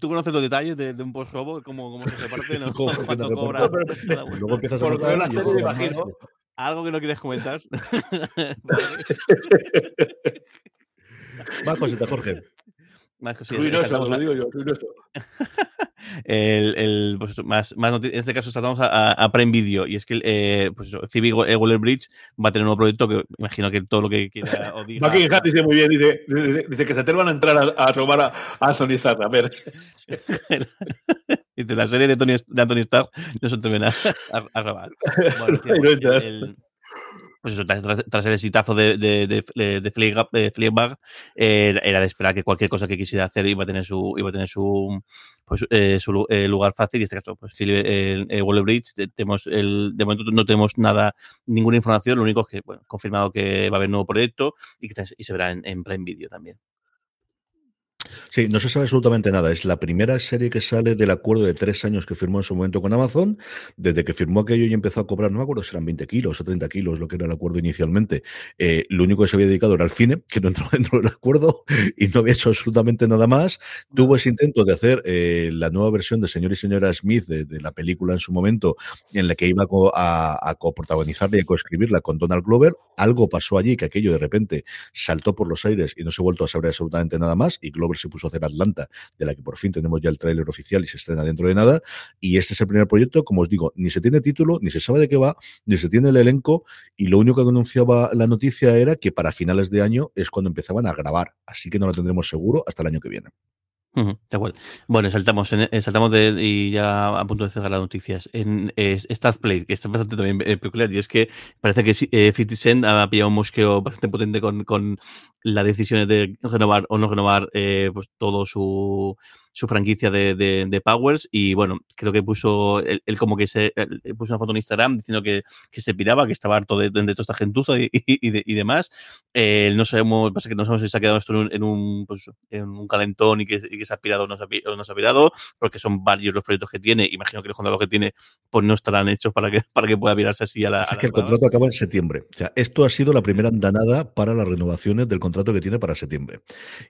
¿Tú conoces los detalles de, de un post-robo? ¿Cómo, ¿Cómo se reparte? ¿no? ¿Cómo, ¿Cuánto cobra? Luego empiezas a Por la serie, imagino. ¿Algo que no quieres comentar? Más cositas, Jorge. Más cositas. Ruinoso, lo digo yo, ruinoso. el, el, pues eso, más, más en este caso tratamos a, a, Prime Video y es que eh, pues eso, Phoebe Waller Bridge va a tener un nuevo proyecto que imagino que todo lo que quiera o diga Buckingham dice muy bien, dice, dice, dice que se atrevan a entrar a, a robar a, a Sony Stark. A ver, Dice, la serie de, Tony, de Anthony Stark no se atreven a, a, a grabar. Bueno, tío, el- el- pues eso, tras, el exitazo de, de, de, de, eh, era de esperar que cualquier cosa que quisiera hacer iba a tener su, iba a tener su, pues, eh, su eh, lugar fácil. Y en este caso, pues Philip Waller-Bridge, te- tenemos el, de momento no tenemos nada, ninguna información. Lo único es que, bueno, confirmado que va a haber nuevo proyecto y que y se verá en, en Prime Video también. Sí, no se sabe absolutamente nada. Es la primera serie que sale del acuerdo de tres años que firmó en su momento con Amazon. Desde que firmó aquello y empezó a cobrar, no me acuerdo si eran 20 kilos o 30 kilos, lo que era el acuerdo inicialmente. Eh, lo único que se había dedicado era al cine, que no entraba dentro del acuerdo y no había hecho absolutamente nada más. Tuvo ese intento de hacer eh, la nueva versión de Señor y Señora Smith de, de la película en su momento, en la que iba a, a coprotagonizarla y a coescribirla con Donald Glover. Algo pasó allí que aquello de repente saltó por los aires y no se ha vuelto a saber absolutamente nada más. Y Glover se puso a hacer Atlanta, de la que por fin tenemos ya el tráiler oficial y se estrena dentro de nada. Y este es el primer proyecto, como os digo, ni se tiene título, ni se sabe de qué va, ni se tiene el elenco. Y lo único que anunciaba la noticia era que para finales de año es cuando empezaban a grabar. Así que no lo tendremos seguro hasta el año que viene. Ujú, De acuerdo. Bueno, saltamos, en, eh, saltamos de, y ya a punto de cerrar las noticias. En eh, que está bastante también eh, peculiar, y es que parece que eh, 50 Cent ha pillado un mosqueo bastante potente con, con las decisiones de renovar o no renovar eh, pues todo su, su franquicia de, de, de Powers. Y bueno, creo que puso él, él como que se él puso una foto en Instagram diciendo que, que se piraba, que estaba harto de, de, toda esta gentuza y, y, de, y demás. Eh, no sabemos, pasa que no sabemos si se ha quedado esto en un, en un, pues, en un calentón y que, y que se ha pirado o no se ha, no se ha pirado, porque son varios los proyectos que tiene. Imagino que los contratos que tiene pues no estarán hechos para que, para que pueda virarse así a la. O sea, a que el contrato acaba en septiembre. O sea, esto ha sido la primera andanada para las renovaciones del contrato que tiene para septiembre.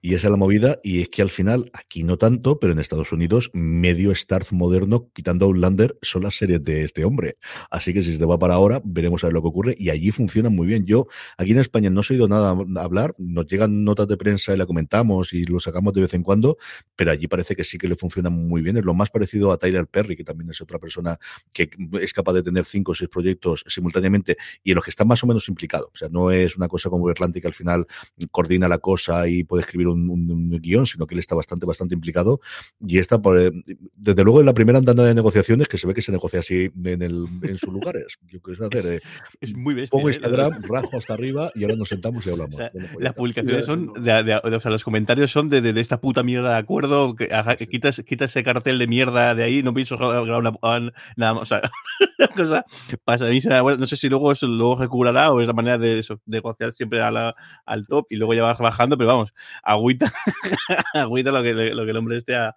Y esa es la movida, y es que al final, aquí no tanto, pero en Estados Unidos, medio Starz moderno, quitando a Outlander, son las series de este hombre. Así que si se va para ahora, veremos a ver lo que ocurre. Y allí funcionan muy bien. Yo, aquí en España no he oído nada hablar, nos llegan notas de prensa y la comentamos y lo sacamos de vez en cuando, pero allí parece que sí que le funciona muy bien. Es lo más parecido a Tyler Perry, que también es otra persona que es capaz de tener cinco o seis proyectos simultáneamente y en los que está más o menos implicado. O sea, no es una cosa como Berlanti que al final coordina la cosa y puede escribir un, un, un guion, sino que él está bastante, bastante implicado. Y está, por, eh, desde luego, en la primera andada de negociaciones, que se ve que se negocia así en, el, en sus lugares. Yo qué sé hacer. Eh, Es muy bestia. pongo ¿eh? Instagram, rajo hasta arriba y ahora nos sentamos y hablamos. O sea, Bueno, pues Las publicaciones son, de, de- de- o sea, los comentarios son de, de- de esta puta mierda de acuerdo, que, que quitas, quitas ese cartel de mierda de ahí, no pienso grabar una, una- nada más, o sea, una cosa pasa a no sé si luego eso luego recuperará o es la manera de eso, negociar siempre a la- al top y luego ya vas bajando, pero vamos, agüita, agüita lo que, lo que el hombre este esté a,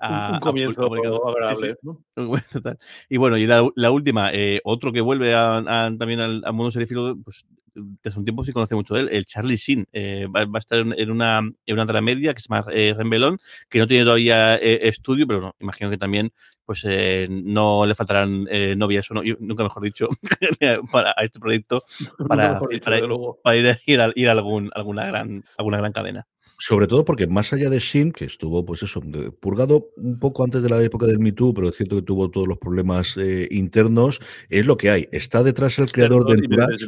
a- un, comienzo agradable. Y bueno, y la, la última, eh, otro que vuelve a, a- también al, mundo serifilo, pues desde un tiempo sí conoce mucho de él, el Charlie Sin. eh, va, va a estar en, una, en una dramedia que se llama eh, Rembelón, que no tiene todavía eh, estudio, pero no, imagino que también pues eh, no le faltarán eh, novias, o no, yo- nunca mejor dicho, para a este proyecto, para, dicho, ir, a, ir a algún, alguna, gran, alguna gran cadena. Sobre todo porque más allá de Shin, que estuvo, pues eso, purgado un poco antes de la época del Me Too, pero es cierto que tuvo todos los problemas eh, internos, es lo que hay. Está detrás el creador de Entourage.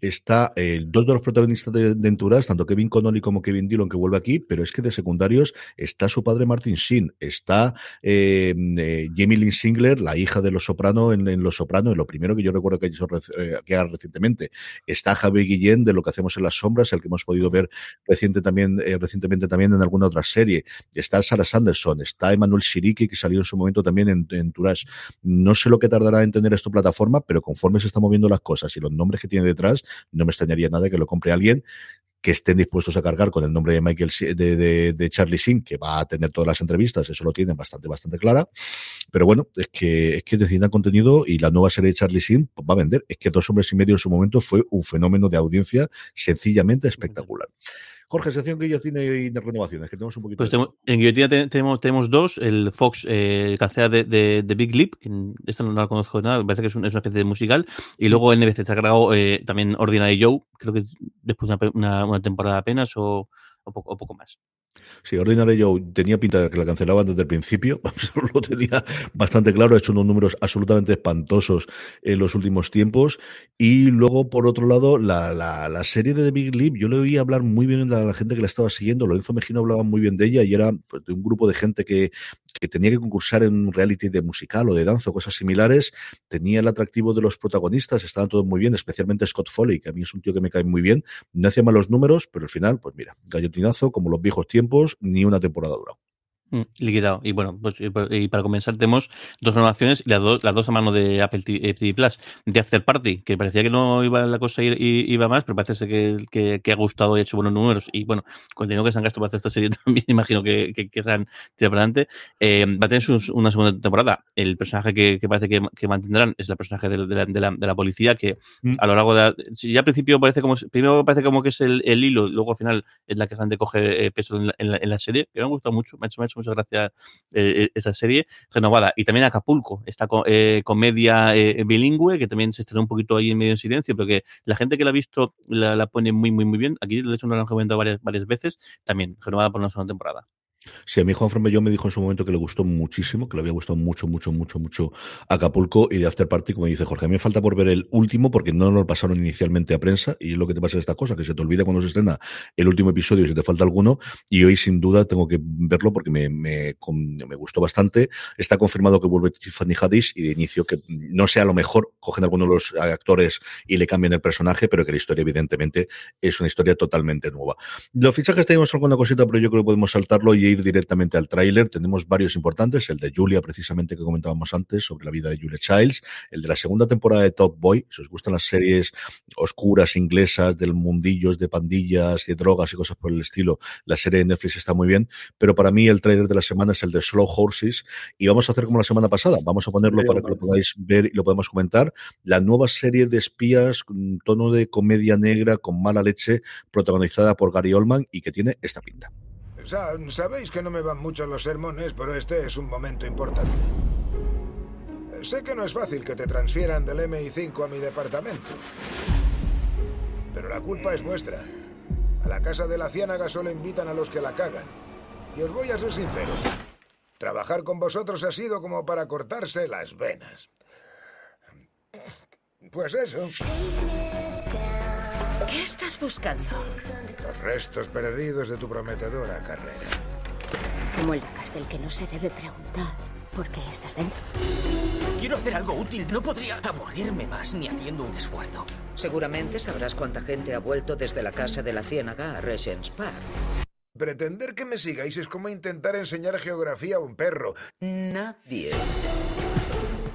Está eh, dos de los protagonistas de, de tanto Kevin Connolly como Kevin Dillon, que vuelve aquí, pero es que de secundarios está su padre Martin Sheen, está eh, eh, Jamie Lynn Singler, la hija de Los Soprano en, Los Soprano, en lo primero que yo recuerdo que hizo eh, que haga recientemente. Está Javier Guillén, de lo que hacemos en las sombras, el que hemos podido ver reciente también, eh, recientemente también en alguna otra serie. Está Sarah Sanderson, está Emmanuel Shiriki, que salió en su momento también en, en Entourage. No sé lo que tardará en tener esto plataforma, pero conforme se están moviendo las cosas y los nombres que tiene detrás, no me extrañaría nada que lo compre alguien que estén dispuestos a cargar con el nombre de Michael de, de, de Charlie Sin, que va a tener todas las entrevistas, eso lo tienen bastante, bastante clara. Pero bueno, es que, es que necesitan contenido y la nueva serie de Charlie Sin pues, va a vender. Es que dos hombres y medio en su momento fue un fenómeno de audiencia sencillamente espectacular. Jorge, sección guillocina y renovaciones, que tenemos un poquito Pues tenemos- en Guillotina te- tenemos, tenemos dos, el Fox eh, Cacea de, de, de Big Lip, que esta no la conozco de nada, me parece que es, un- es una especie de musical, y luego NBC se ha cargado eh, también Ordinary Joe, creo que después de una, una, una temporada apenas o, o, poco, más. Sí, Ordinary tenía pinta de que la cancelaban desde el principio, lo tenía bastante claro, ha hecho unos números absolutamente espantosos en los últimos tiempos. Y luego, por otro lado, la, la, la serie de The Big Leap, yo le oí hablar muy bien a la gente que la estaba siguiendo, Lorenzo Mejino hablaba muy bien de ella y era pues, de un grupo de gente que, que tenía que concursar en un reality de musical o de danza o cosas similares, tenía el atractivo de los protagonistas, estaban todos muy bien, especialmente Scott Foley, que a mí es un tío que me cae muy bien, no hacía malos números, pero al final, pues mira, gallotinazo, como los viejos tiempos, ni una temporada dura. Mm, liquidado. Y bueno, pues, y pa- y para comenzar tenemos dos renovaciones y las, dos las dos a mano de Apple T- eh, TV Plus. De After Party, que parecía que no iba la cosa iba más, pero parece ser que, que, que ha gustado y ha hecho buenos números. Y bueno, contenido que se han gastado para hacer esta serie también, imagino que, que querrán tirar para adelante. Eh, va a tener sus- una segunda temporada. El personaje que, que parece que, que mantendrán es el personaje de, de la, de, la, de la policía, que Mm. a lo largo de la- si ya al principio parece como primero parece como que es el, el hilo, luego al final es la que realmente coge eh, peso en la, en la- en la serie, que me ha gustado mucho, me ha hecho, me ha hecho mucha gracia eh, esa serie renovada. Y también Acapulco, esta co- eh, comedia eh, bilingüe que también se estrenó un poquito ahí en medio en silencio, pero que la gente que la ha visto la, la pone muy, muy, muy bien. Aquí, de hecho, nos lo han comentado varias, varias veces, también renovada por una segunda temporada. Sí, a mí Juan Frambellón me dijo en su momento que le gustó muchísimo, que le había gustado mucho, mucho, mucho, mucho Acapulco y de After Party, como dice Jorge. A mí me falta por ver el último porque no lo pasaron inicialmente a prensa y es lo que te pasa en estas cosas, que se te olvida cuando se estrena el último episodio se te falta alguno y hoy sin duda tengo que verlo porque me, me, me gustó bastante. Está confirmado que vuelve Tiffany Haddish y de inicio que no sea lo mejor, cogen algunos de los actores y le cambian el personaje, pero que la historia evidentemente es una historia totalmente nueva. Los fichajes tenemos alguna cosita, pero yo creo que podemos saltarlo y ir directamente al tráiler. Tenemos varios importantes, el de Julia, precisamente que comentábamos antes, sobre la vida de Julia Childs, el de la segunda temporada de Top Boy, si os gustan las series oscuras inglesas del mundillos de pandillas y drogas y cosas por el estilo, la serie de Netflix está muy bien, pero para mí el tráiler de la semana es el de Slow Horses y vamos a hacer como la semana pasada, vamos a ponerlo para que lo podáis ver y lo podemos comentar, la nueva serie de espías con tono de comedia negra con mala leche protagonizada por Gary Oldman y que tiene esta pinta. Sa- Sabéis que no me van mucho los sermones, pero este es un momento importante. Sé que no es fácil que te transfieran del MI5 a mi departamento. Pero la culpa es vuestra. A la casa de la ciénaga solo invitan a los que la cagan. Y os voy a ser sincero. Trabajar con vosotros ha sido como para cortarse las venas. Pues eso, ¿Qué estás buscando? los restos perdidos de tu prometedora carrera. Como en la cárcel que no se debe preguntar por qué estás dentro. Quiero hacer algo útil. No podría aburrirme más ni haciendo un esfuerzo. Seguramente sabrás cuánta gente ha vuelto desde la casa de la ciénaga a Regent's Park. Pretender que me sigáis es como intentar enseñar geografía a un perro. Nadie.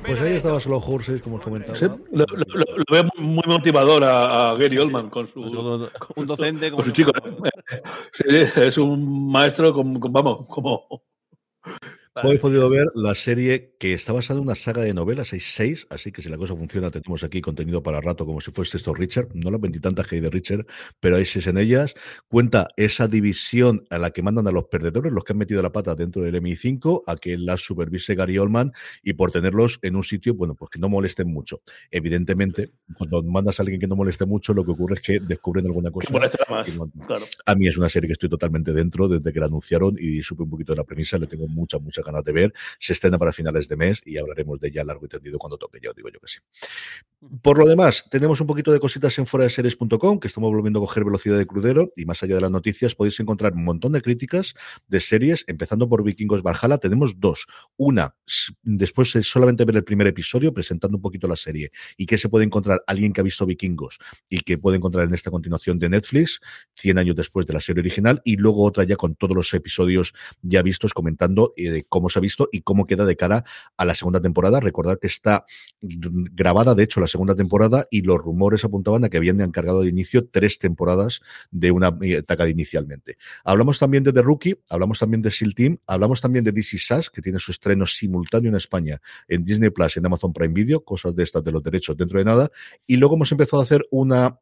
Pues ahí estaba Slow Horses, como os comentaba. Sí, lo, lo- lo- lo veo muy motivador a, a Gary Oldman con su, Un docente con su chico. Sí, es un maestro, como, vamos, como Hemos podido ver la serie que está basada en una saga de novelas, hay seis, así que si la cosa funciona, tenemos aquí contenido para rato, como si fuese esto Richard. No las veintitantas que hay de Richard, pero hay seis en ellas. Cuenta esa división a la que mandan a los perdedores, los que han metido la pata dentro del MI5, a que la supervise Gary Oldman y por tenerlos en un sitio, bueno, pues que no molesten mucho. Evidentemente, cuando mandas a alguien que no moleste mucho, lo que ocurre es que descubren alguna cosa. Más, claro. A mí es una serie que estoy totalmente dentro desde que la anunciaron y supe un poquito de la premisa, le tengo mucha, mucha ganas de ver. Se estrena para finales de mes y hablaremos de ella largo y tendido cuando toque, ya digo yo que sí. Por lo demás, tenemos un poquito de cositas en fuera de series.com, que estamos volviendo a coger velocidad de crudero y más allá de las noticias podéis encontrar un montón de críticas de series, empezando por Vikingos Valhalla. Tenemos dos. Una, después de solamente ver el primer episodio, presentando un poquito la serie y que se puede encontrar alguien que ha visto Vikingos y que puede encontrar en esta continuación de Netflix, 100 años después de la serie original, y luego otra ya con todos los episodios ya vistos comentando eh, cómo se ha visto y cómo queda de cara a la segunda temporada. Recordad que está grabada, de hecho, la segunda temporada y los rumores apuntaban a que habían encargado de inicio tres temporadas de una etapa inicialmente. Hablamos también de The Rookie, hablamos también de SEAL Team, hablamos también de DC Sass, que tiene su estreno simultáneo en España en Disney Plus, en Amazon Prime Video, cosas de estas de los derechos dentro de nada. Y luego hemos empezado a hacer una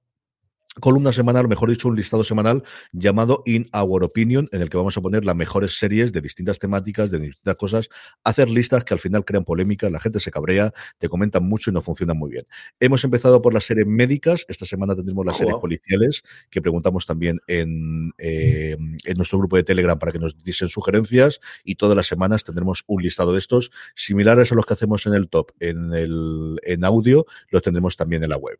columna semanal, o mejor dicho, un listado semanal llamado In Our Opinion, en el que vamos a poner las mejores series de distintas temáticas, de distintas cosas, hacer listas que al final crean polémica, la gente se cabrea, te comentan mucho y no funcionan muy bien. Hemos empezado por las series médicas, esta semana tendremos las series policiales, que preguntamos también en, eh, en nuestro grupo de Telegram para que nos dicen sugerencias, y todas las semanas tendremos un listado de estos, similares a los que hacemos en el top, en, el, en audio, los tendremos también en la web.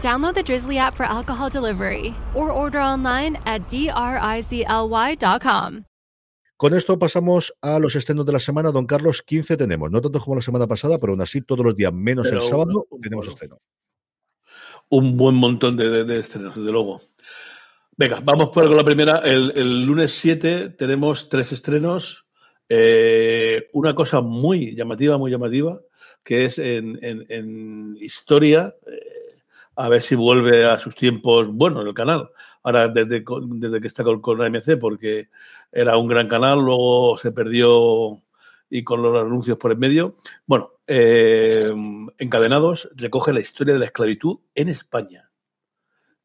Download the Drizzly app for alcohol delivery or order online at drizly.com. Con esto pasamos a los estrenos de la semana. Don Carlos, 15 tenemos. No tanto como la semana pasada, pero aún así todos los días, menos el sábado, tenemos estreno. Un buen montón de, estrenos, desde luego. Venga, vamos por con la primera. El, lunes 7 tenemos tres estrenos. Eh, una cosa muy llamativa, muy llamativa, que es en, historia. Eh, a ver si vuelve a sus tiempos buenos el canal. Ahora, desde, desde que está con, con AMC, porque era un gran canal, luego se perdió y con los anuncios por en medio. Bueno, eh, Encadenados recoge la historia de la esclavitud en España.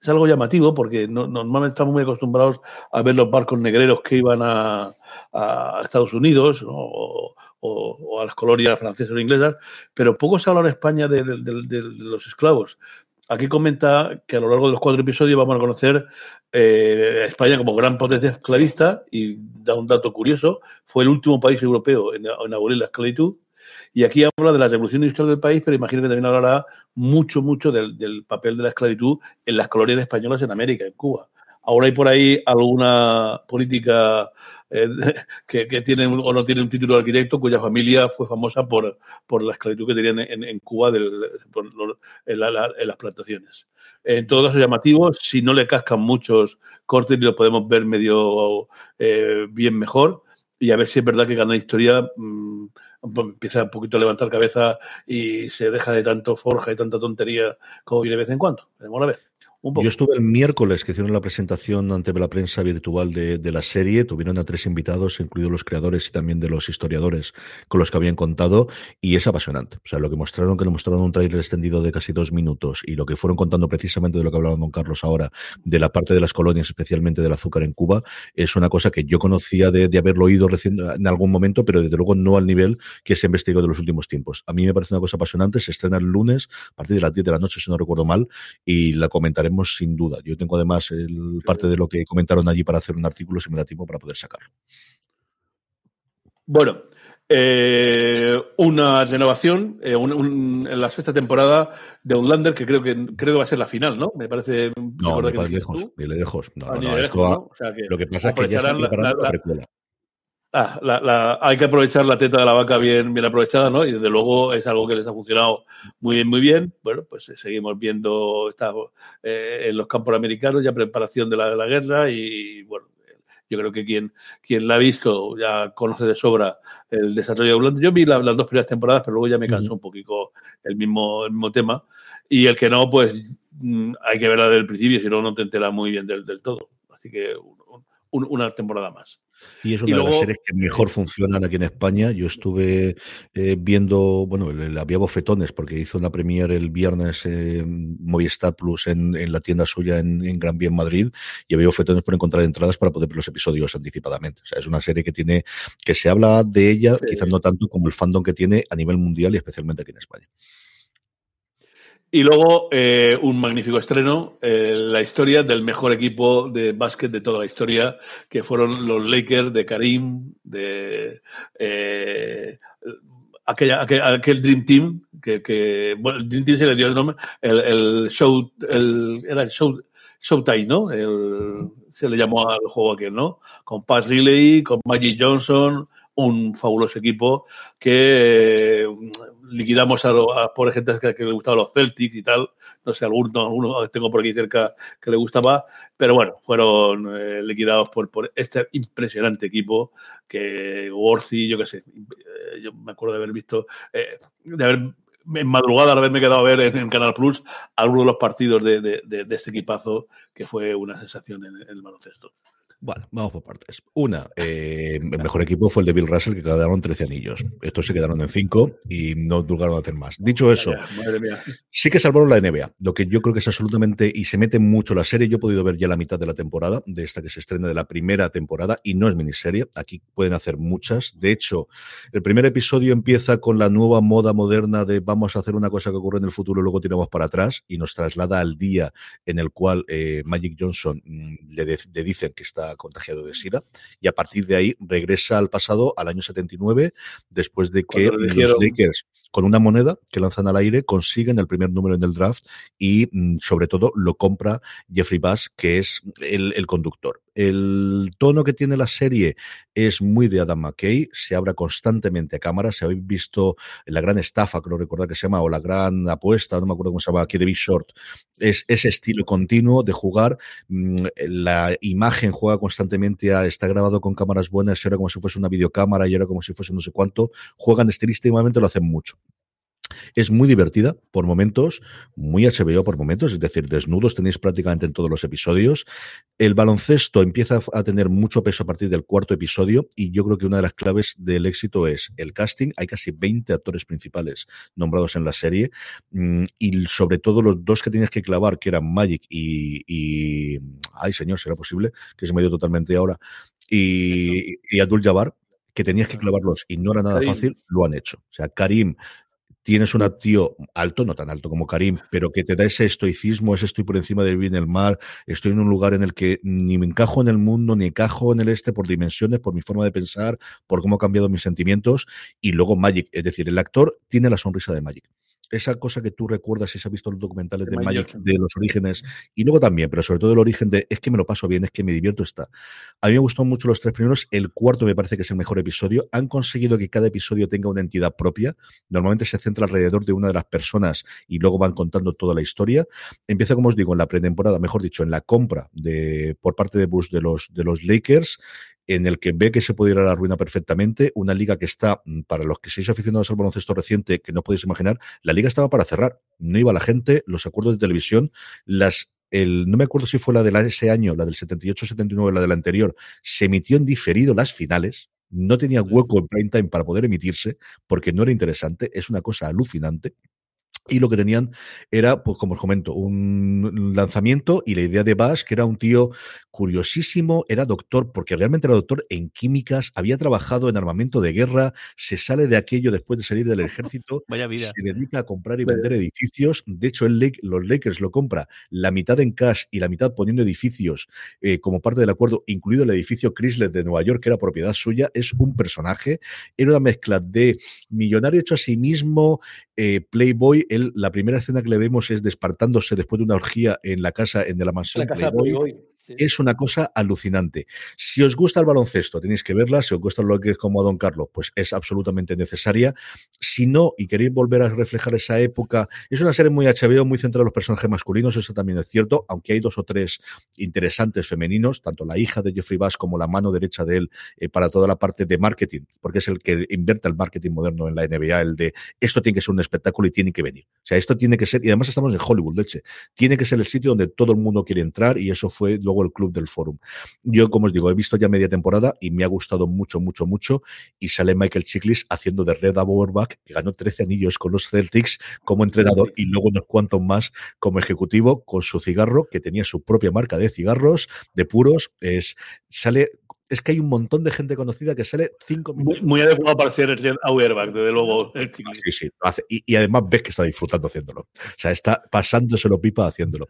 Es algo llamativo porque normalmente estamos muy acostumbrados a ver los barcos negreros que iban a, Estados Unidos o, a las colonias francesas o inglesas, pero poco se habla en España de los esclavos. Aquí comenta que a lo largo de los cuatro episodios vamos a conocer eh, España como gran potencia esclavista y da un dato curioso, fue el último país europeo en, abolir la esclavitud. Y aquí habla de la revolución industrial del país, pero imagino que también hablará mucho, mucho del papel de la esclavitud en las colonias españolas en América, en Cuba. Ahora hay por ahí alguna política eh, que, que tiene o no tiene un título de arquitecto cuya familia fue famosa por, por la esclavitud que tenían en, Cuba del, en, las plantaciones. En todo caso, llamativo, si no le cascan muchos cortes y lo podemos ver medio eh, bien mejor. Y a ver si es verdad que Canal Historia mm, empieza un poquito a levantar cabeza y se deja de tanto forja y tanta tontería como viene de vez en cuando. Veremos a ver. Yo estuve el miércoles que hicieron la presentación ante la prensa virtual de, la serie. Tuvieron a tres invitados, incluidos los creadores y también de los historiadores con los que habían contado. Y es apasionante. O sea, lo que mostraron, que nos mostraron un tráiler extendido de casi dos minutos y lo que fueron contando precisamente de lo que hablaba don Carlos ahora, de la parte de las colonias, especialmente del azúcar en Cuba, es una cosa que yo conocía de, haberlo oído recién, en algún momento, pero desde luego no al nivel que se investigó de los últimos tiempos. A mí me parece una cosa apasionante. Se estrena el lunes a partir de las 10 de la noche, si no recuerdo mal, y la comentaremos sin duda. Yo tengo además el, parte de lo que comentaron allí para hacer un artículo, si me da tiempo para poder sacarlo. Bueno, eh, una renovación eh, en la sexta temporada de Outlander, que creo que creo que va a ser la final, ¿no? Me parece. No, ni lejos, ni lejos. No, no, lo que pasa es que ya la, la, precuela. Ah, la, hay que aprovechar la teta de la vaca bien, bien aprovechada, ¿no? Y desde luego es algo que les ha funcionado muy bien, muy bien. Bueno, pues eh, seguimos viendo está, en los campos americanos ya preparación de la, de la guerra y, bueno, yo creo que quien, quien la ha visto ya conoce de sobra el desarrollo de Outlander. Yo vi las dos primeras temporadas, pero luego ya me cansó un poquito el mismo, el mismo tema. Y el que no, pues mm, hay que verla desde el principio, si no, no te enteras muy bien del, del todo. Así que una temporada más. Y es una de las series que mejor funcionan aquí en España. Yo estuve eh, viendo, bueno, había bofetones porque hizo la premier el viernes en Movistar Plus en, la tienda suya en, Gran Vía en Madrid y había bofetones por encontrar entradas para poder ver los episodios anticipadamente. O sea, es una serie que tiene, que se habla de ella, quizás no tanto como el fandom que tiene a nivel mundial y especialmente aquí en España. Y luego eh, un magnífico estreno, eh, la historia del mejor equipo de básquet de toda la historia, que fueron los Lakers de Karim, de eh, aquella, aquel, Dream Team, que, que, bueno, el Dream Team se le dio el nombre, el, el show, el, era el show, Showtime, ¿no? El, se le llamó al juego aquel, ¿no? Con Pat Riley, con Magic Johnson, un fabuloso equipo que liquidamos a, a por gente que, le gustaban los Celtics y tal. No sé, alguno, alguno tengo por aquí cerca que le gustaba, pero bueno, fueron eh, liquidados por, por este impresionante equipo que Worthy, yo qué sé, eh, yo me acuerdo de haber visto, eh, de haber en madrugada, haberme quedado a ver en, Canal Plus algunos de los partidos de, de, de, este equipazo, que fue una sensación en el baloncesto. Bueno, vamos por partes. Una, eh, el mejor equipo fue el de Bill Russell, que quedaron 13 anillos. Estos se quedaron en 5 y no duraron a hacer más. Dicho eso, sí que salvaron la NBA, lo que yo creo que es absolutamente, y se mete mucho la serie. Yo he podido ver ya la mitad de la temporada, de esta que se estrena de la primera temporada, y no es miniserie. Aquí pueden hacer muchas. De hecho, el primer episodio empieza con la nueva moda moderna de vamos a hacer una cosa que ocurre en el futuro y luego tiramos para atrás, y nos traslada al día en el cual eh, Magic Johnson mm, le, le dicen que está contagiado de SIDA y a partir de ahí regresa al pasado, al año 79, después de que los Lakers, con una moneda que lanzan al aire, consiguen el primer número en el draft y mm, sobre todo lo compra Jeffrey Bass, que es el, el conductor. El tono que tiene la serie es muy de Adam McKay, se abra constantemente a cámara. Si habéis visto la gran estafa, creo recordar que se llama, o la gran apuesta, no me acuerdo cómo se llama, aquí de Big Short, es ese estilo continuo de jugar. Mm, la imagen juega constantemente a, está grabado con cámaras buenas, y ahora como si fuese una videocámara y ahora como si fuese no sé cuánto. Juegan estilísticamente, lo hacen mucho. Es muy divertida por momentos, muy HBO por momentos, es decir, desnudos tenéis prácticamente en todos los episodios. El baloncesto empieza a tener mucho peso a partir del cuarto episodio y yo creo que una de las claves del éxito es el casting. Hay casi 20 actores principales nombrados en la serie mm, y sobre todo los dos que tienes que clavar, que eran Magic y, y ay señor, será posible que se me dio totalmente ahora y, y Abdul Jabbar, que tenías que clavarlos y no era nada fácil, lo han hecho. O sea, Karim tienes un tío alto, no tan alto como Karim, pero que te da ese estoicismo, ese estoy por encima del bien y el mal, estoy en un lugar en el que ni me encajo en el mundo, ni encajo en el este por dimensiones, por mi forma de pensar, por cómo ha cambiado mis sentimientos, y luego Magic, es decir, el actor tiene la sonrisa de Magic esa cosa que tú recuerdas si se ha visto los documentales de, Magic, de los orígenes, y luego también, pero sobre todo el origen de es que me lo paso bien, es que me divierto, está. A mí me gustó mucho los tres primeros, el cuarto me parece que es el mejor episodio. Han conseguido que cada episodio tenga una entidad propia. Normalmente se centra alrededor de una de las personas y luego van contando toda la historia. Empieza, como os digo, en la pretemporada, mejor dicho, en la compra de por parte de Bush de los, de los Lakers en el que ve que se puede ir a la ruina perfectamente, una liga que está, mm, para los que seáis aficionados al baloncesto reciente, que no podéis imaginar, la liga estaba para cerrar, no iba la gente, los acuerdos de televisión, las el, no me acuerdo si fue la de ese año, la del 78-79, la del anterior, se emitió en diferido las finales, no tenía hueco en prime time para poder emitirse, porque no era interesante, es una cosa alucinante. Y lo que tenían era, pues como os comento, un lanzamiento y la idea de Bash, que era un tío curiosísimo, era doctor, porque realmente era doctor en químicas, había trabajado en armamento de guerra, se sale de aquello después de salir del ejército, Vaya vida. se dedica a comprar y vender edificios. De hecho, el Lake, los Lakers lo compra la mitad en cash y la mitad poniendo edificios eh, como parte del acuerdo, incluido el edificio Chrysler de Nueva York, que era propiedad suya. Es un personaje, era una mezcla de millonario hecho a sí mismo, eh, Playboy. Él, la primera escena que le vemos es despertándose después de una orgía en la casa, en de la mansión La casa de Playboy. Playboy. Es una cosa alucinante. Si os gusta el baloncesto, tenéis que verla. Si os gusta lo que es como a Don Carlos, pues es absolutamente necesaria. Si no, y queréis volver a reflejar esa época, es una serie muy HBO, muy centrada en los personajes masculinos, eso también es cierto, aunque hay dos o tres interesantes femeninos, tanto la hija de Jeffrey Bass como la mano derecha de él eh, para toda la parte de marketing, porque es el que invierte el marketing moderno en la NBA, el de esto tiene que ser un espectáculo y tiene que venir. O sea, esto tiene que ser, y además estamos en Hollywood, leche, tiene que ser el sitio donde todo el mundo quiere entrar y eso fue luego el club del Forum. Yo, como os digo, he visto ya media temporada y me ha gustado mucho, mucho, mucho y sale Michael Chiklis haciendo de Red Auerbach, que ganó 13 anillos con los Celtics como entrenador y luego unos cuantos más como ejecutivo con su cigarro, que tenía su propia marca de cigarros, de puros, es, sale es que hay un montón de gente conocida que sale cinco Muy, minutos. muy adecuado para ser el Auerbach, desde luego. El. Sí, sí, lo hace. Y, y además ves que está disfrutando haciéndolo. O sea, está pasándoselo pipa haciéndolo.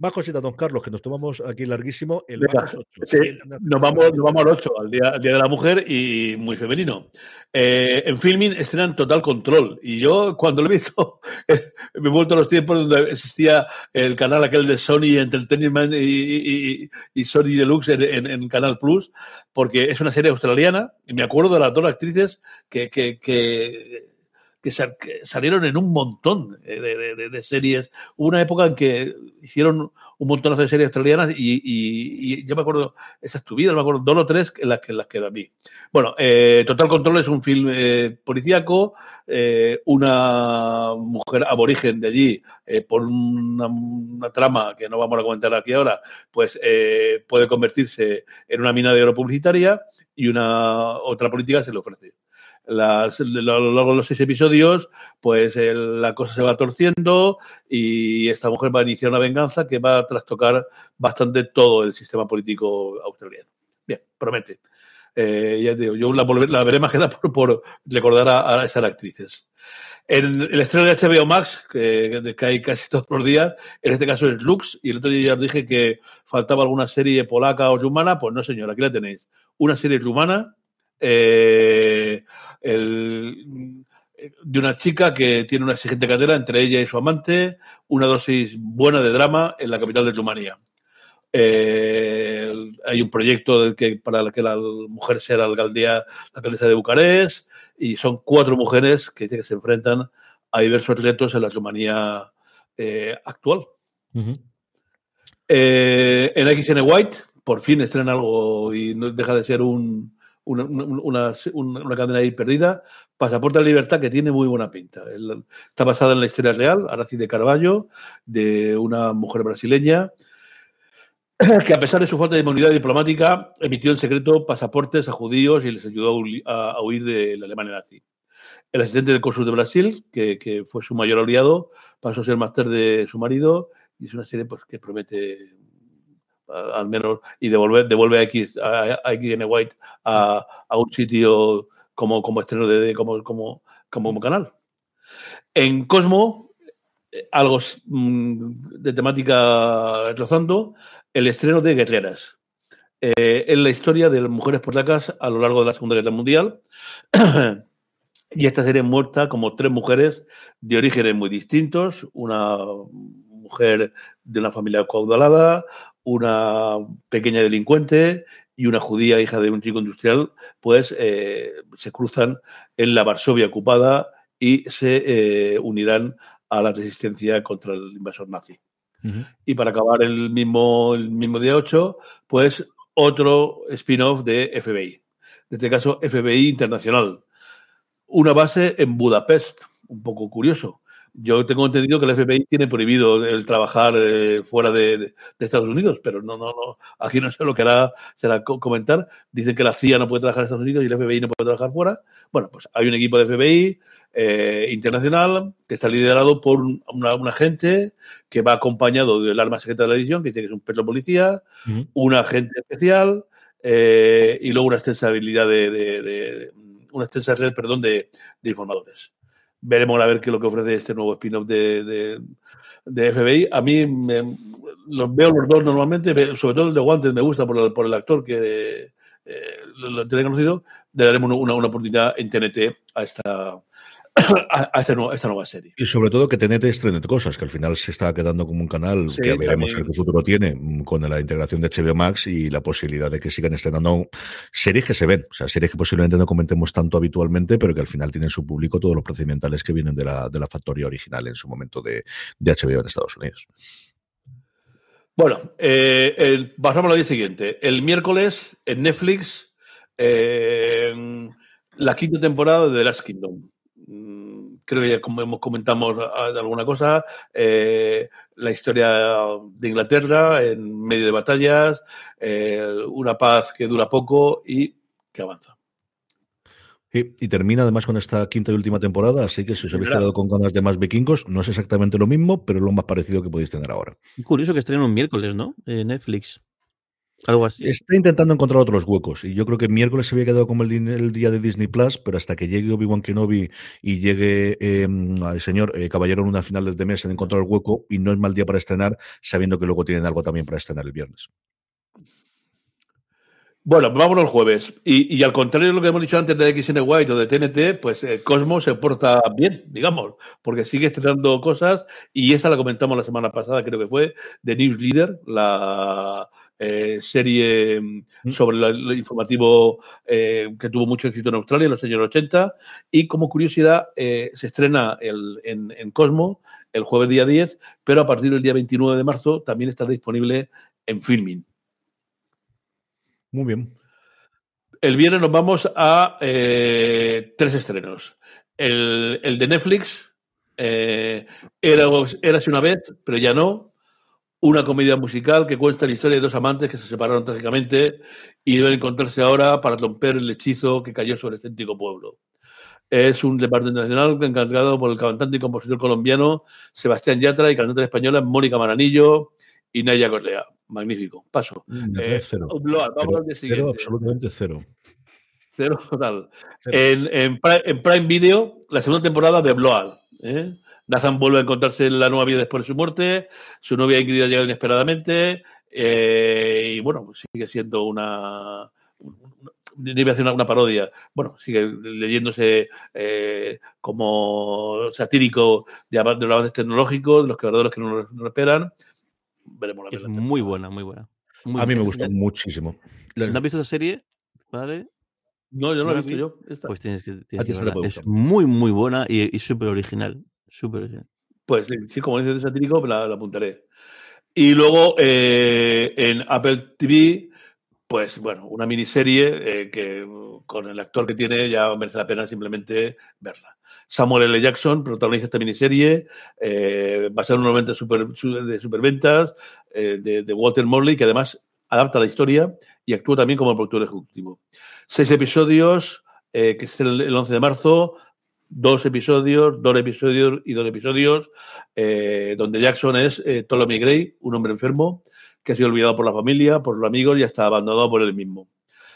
Más cositas, don Carlos, que nos tomamos aquí larguísimo. El Venga, Marcos 8. sí, nos, vamos, nos vamos al 8, al día, al día de la Mujer y muy femenino. Eh, en filming estrenan Total Control. Y yo, cuando lo he visto, me he vuelto a los tiempos donde existía el canal aquel de Sony Entertainment y, y- y- y Sony Deluxe en, en- en Canal Plus, porque es una serie australiana. Y me acuerdo de las dos actrices que, que, que, que sal- que salieron en un montón eh, de, series. Hubo una época en que hicieron un montonazo de series australianas y, y- yo me acuerdo, esa es tu vida, me acuerdo, dos o tres en las que, las que vi. Bueno, eh, Total Control es un film eh, policíaco, eh, una mujer aborigen de allí, eh, por una, una trama que no vamos a comentar aquí ahora, pues puede convertirse en una mina de oro publicitaria y una otra política se le ofrece. Las- a lo largo de los seis episodios, pues la cosa se va torciendo y esta mujer va a iniciar una venganza que va a trastocar bastante todo el sistema político australiano. Bien, promete. Eh, ya digo, yo la, la veré más que nada por, recordar a, a esas actrices. En el estreno de HBO Max, que, que hay casi todos los días, en este caso es Lux, y el otro día ya os dije que faltaba alguna serie polaca o rumana, pues no señor, aquí la tenéis. Una serie rumana eh, el- de una chica que tiene una exigente carrera entre ella y su amante, una dosis buena de drama en la capital de Rumanía. Eh, hay un proyecto del que, para el que la mujer sea la alcaldía, la alcaldesa de Bucarest, y son cuatro mujeres que, que se enfrentan a diversos retos en la Rumanía eh, actual. Eh, en XN White, por fin estrena algo y no deja de ser un, una, una, cadena ahí perdida. Pasaporte a libertad que tiene muy buena pinta. Está basada en la historia real, Aracide Carballo, de una mujer brasileña que a pesar de su falta de inmunidad diplomática emitió en secreto pasaportes a judíos y les ayudó a hu- a, a huir de la Alemania nazi. El asistente del cónsul de Brasil, que, que fue su mayor aliado, pasó a ser máster de su marido y es una serie pues, que promete al menos y devolver, devuelve a X a, a XN White a, a un sitio como, como estreno de, como, como, como canal. En Cosmo, eh, algo mm, de temática rozando, el estreno de Guerreras. Eh, es la historia de las mujeres polacas a lo largo de la Segunda Guerra Mundial. y esta serie muestra como tres mujeres de orígenes muy distintos. Una mujer de una familia caudalada, una pequeña delincuente y una judía hija de un chico industrial, pues eh, se cruzan en la Varsovia ocupada y se eh, unirán a la resistencia contra el invasor nazi. Y para acabar el mismo, el mismo día 8, pues otro spin-off de FBI. En este caso, FBI Internacional. Una base en Budapest, un poco curioso. Yo tengo entendido que el FBI tiene prohibido el trabajar eh, fuera de, de- de Estados Unidos, pero no, no, no. Aquí no sé lo que hará, será co- comentar. Dicen que la CIA no puede trabajar en Estados Unidos y el FBI no puede trabajar fuera. Bueno, pues hay un equipo de FBI eh, internacional que está liderado por un, una- un agente que va acompañado del arma secreta de la división, que dice que es un perro policía, un agente especial eh, y luego una extensa habilidad de, de- de- una extensa red, perdón, de informadores. Veremos a ver qué es lo que ofrece este nuevo spin-off de, de- de FBI. A mí me- los veo los dos normalmente, sobre todo el de Guantes me gusta por el, por el actor que eh, lo, lo tiene conocido. Le daremos una, una oportunidad en TNT a esta, a, a esta, nueva, a esta nueva serie. Y sobre todo que TNT estrene cosas, que al final se está quedando como un canal Sí, que veremos qué futuro tiene mm, con la integración de HBO Max y la posibilidad de que sigan estrenando series que se ven, o sea, series que posiblemente no comentemos tanto habitualmente, pero que al final tienen su público todos los procedimentales que vienen de la, de la factoría original en su momento de, de HBO en Estados Unidos. Bueno, eh, el- pasamos al día siguiente. El miércoles en Netflix, eh, la quinta temporada de The Last Kingdom. Mm, Creo que ya como hemos comentamos alguna cosa, eh, la historia de Inglaterra en medio de batallas, eh, una paz que dura poco y que avanza. Y, y termina además con esta quinta y última temporada, así que si os habéis quedado con ganas de más vikingos, no es exactamente lo mismo, pero es lo más parecido que podéis tener ahora. Curioso que estrenen un miércoles, ¿no? Eh, Netflix. Algo así. Está intentando encontrar otros huecos y yo creo que miércoles se había quedado como el, el día de Disney Plus, pero hasta que llegue Obi-Wan Kenobi y llegue eh, al señor eh, Caballero en una final de mes han encontrado el hueco y no es mal día para estrenar, sabiendo que luego tienen algo también para estrenar el viernes. Bueno, vámonos el jueves. Y, y al contrario de lo que hemos dicho antes de XN White o de TNT, pues eh, Cosmo se porta bien, digamos, porque sigue estrenando cosas y esta la comentamos la semana pasada, creo que fue, de News Leader, la eh, serie mm, sobre la- el informativo eh, que tuvo mucho éxito en Australia en los años 80. Y como curiosidad, eh, se estrena el- en, en Cosmo el jueves día 10, pero a partir del día 29 de marzo también estará disponible en Filming. Muy bien. El viernes nos vamos a tres estrenos. El, el de Netflix, era, Érase una vez, pero ya no. Una comedia musical que cuenta la historia de dos amantes que se separaron trágicamente y deben encontrarse ahora para romper el hechizo que cayó sobre el céntrico pueblo. Es un departamento nacional encargado por el cantante y compositor colombiano Sebastián Yatra y cantante española Mónica Maranillo y Naya Corlea. Magnífico. Paso. Eh, cero. Vamos Cero, al cero, absolutamente cero. Cero total. Cero. En, en Prime Video, la segunda temporada de Blood. ¿eh? Nathan vuelve a encontrarse en la nueva vida después de su muerte. Su novia Ingrid llega inesperadamente. eh, y bueno, sigue siendo una. a hacer una, una parodia. Bueno, sigue leyéndose eh, como satírico de, de los avances tecnológicos, de los creadores que no lo, no lo esperan. Veremos la Es verdad. muy buena, muy buena. Muy A mí me gustó muchísimo. La- ¿No has visto esa serie? ¿Vale? No, yo no la he visto vi? yo. esta. Pues tienes que, tienes verla. Es muy, muy buena y, y súper original. Súper original. Pues sí, como dices de satírico, la, la apuntaré. Y luego eh, en Apple TV, pues bueno, una miniserie eh, que uh, con el actor que tiene ya merece la pena simplemente verla. Samuel L. Jackson protagoniza esta miniserie, eh, basada en un momento super, su- de superventas eh, de, de Walter Morley, que además adapta la historia y actúa también como productor ejecutivo. Seis episodios, que es el, el 11 de marzo, dos episodios, dos episodios y dos episodios, eh, donde Jackson es eh, Ptolemy Gray, un hombre enfermo que ha sido olvidado por la familia, por los amigos y hasta abandonado por él mismo.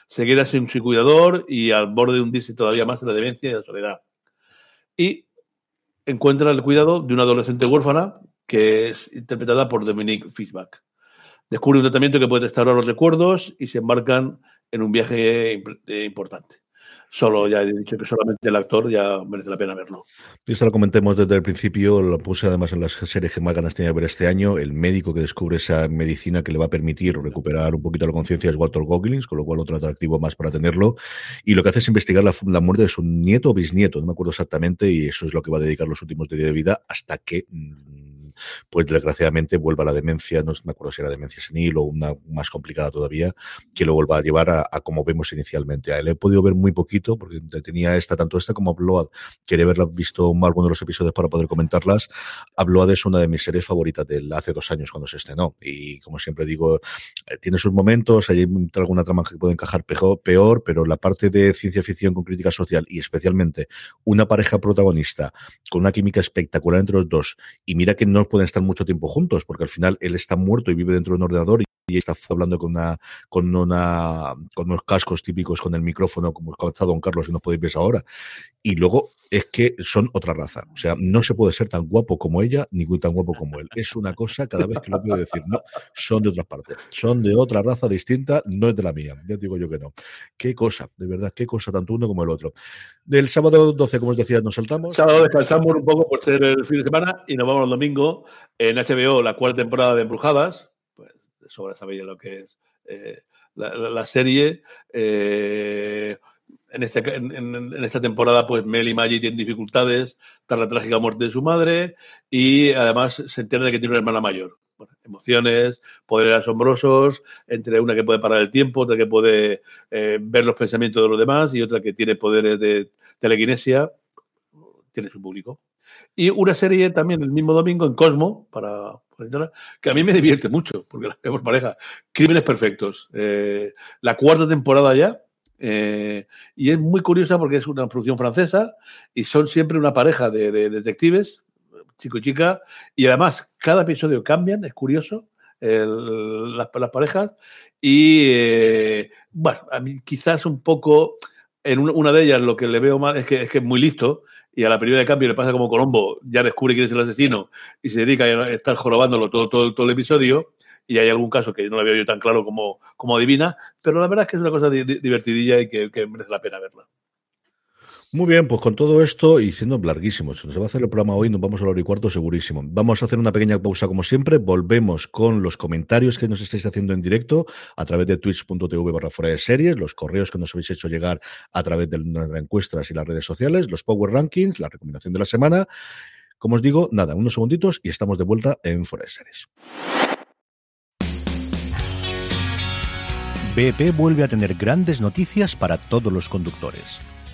Se queda sin su cuidador y al borde de hundirse todavía más en la demencia y la soledad. Y encuentra el cuidado de una adolescente huérfana que es interpretada por Dominique Fishback. Descubre un tratamiento que puede restaurar los recuerdos y se embarcan en un viaje eh, importante. Solo, ya he dicho que solamente el actor ya merece la pena verlo. Y esto lo comentemos desde el principio, lo puse además en las series que más ganas tenía de ver este año. El médico que descubre esa medicina que le va a permitir recuperar un poquito la conciencia es Walter Goggins, con lo cual otro atractivo más para tenerlo. Y lo que hace es investigar la, la muerte de su nieto o bisnieto, no me acuerdo exactamente, y eso es lo que va a dedicar los últimos días de vida hasta que mm, pues desgraciadamente vuelva la demencia, no me acuerdo si era demencia senil o una más complicada todavía, que lo vuelva a llevar a, como vemos inicialmente. A él he podido ver muy poquito, porque tenía esta, tanto esta como Upload, quería haberla visto alguno de los episodios para poder comentarlas. Upload es una de mis series favoritas de hace dos años cuando se estrenó, y como siempre digo, eh, tiene sus momentos, hay alguna trama que puede encajar peor, pero la parte de ciencia ficción con crítica social y especialmente una pareja protagonista con una química espectacular entre los dos, y mira que no pueden estar mucho tiempo juntos, porque al final él está muerto y vive dentro de un ordenador y está hablando con una, con una, con unos cascos típicos con el micrófono, como está Don Carlos, y no podéis ver ahora. Y luego es que son otra raza. O sea, no se puede ser tan guapo como ella, ni tan guapo como él. Es una cosa, cada vez que lo puedo decir, no, son de otra parte. Son de otra raza distinta, no es de la mía. Ya digo yo que no. Qué cosa, de verdad, qué cosa, tanto uno como el otro. Del sábado 12, como os decía, nos saltamos. Sábado descansamos un poco por ser el fin de semana y nos vamos el domingo en HBO, la cuarta temporada de Embrujadas sobra sabéis lo que es eh, la, serie. Eh, en, este, en, esta temporada, pues Mel y Maggie tienen dificultades tras la trágica muerte de su madre y además se entera de que tiene una hermana mayor. emociones, poderes asombrosos, entre una que puede parar el tiempo, otra que puede eh, ver los pensamientos de los demás y otra que tiene poderes de telequinesia. Tiene su público. Y una serie también el mismo domingo en Cosmo, para, que a mí me divierte mucho, porque la vemos pareja. Crímenes Perfectos. Eh, la cuarta temporada ya. Eh, y es muy curiosa porque es una producción francesa y son siempre una pareja de, detectives, chico y chica, y además cada episodio cambian, es curioso. las, parejas y eh, bueno, a mí quizás un poco en una, de ellas lo que le veo mal es que es, que es muy listo y a la primera de cambio le pasa como Colombo, ya descubre quién es el asesino y se dedica a estar jorobándolo todo, todo, todo el episodio. Y hay algún caso que no lo veo yo tan claro como, como adivina, pero la verdad es que es una cosa divertidilla y que merece la pena verla. Muy bien, pues con todo esto y siendo larguísimo, se va a hacer el programa hoy, nos vamos a la hora y cuarto segurísimo. Vamos a hacer una pequeña pausa como siempre, volvemos con los comentarios que nos estáis haciendo en directo a través de twitch.tv barra de series, los correos que nos habéis hecho llegar a través de las encuestas y las redes sociales, los Power Rankings, la recomendación de la semana. Como os digo, nada, unos segunditos y estamos de vuelta en fuera de series. BP vuelve a tener grandes noticias para todos los conductores.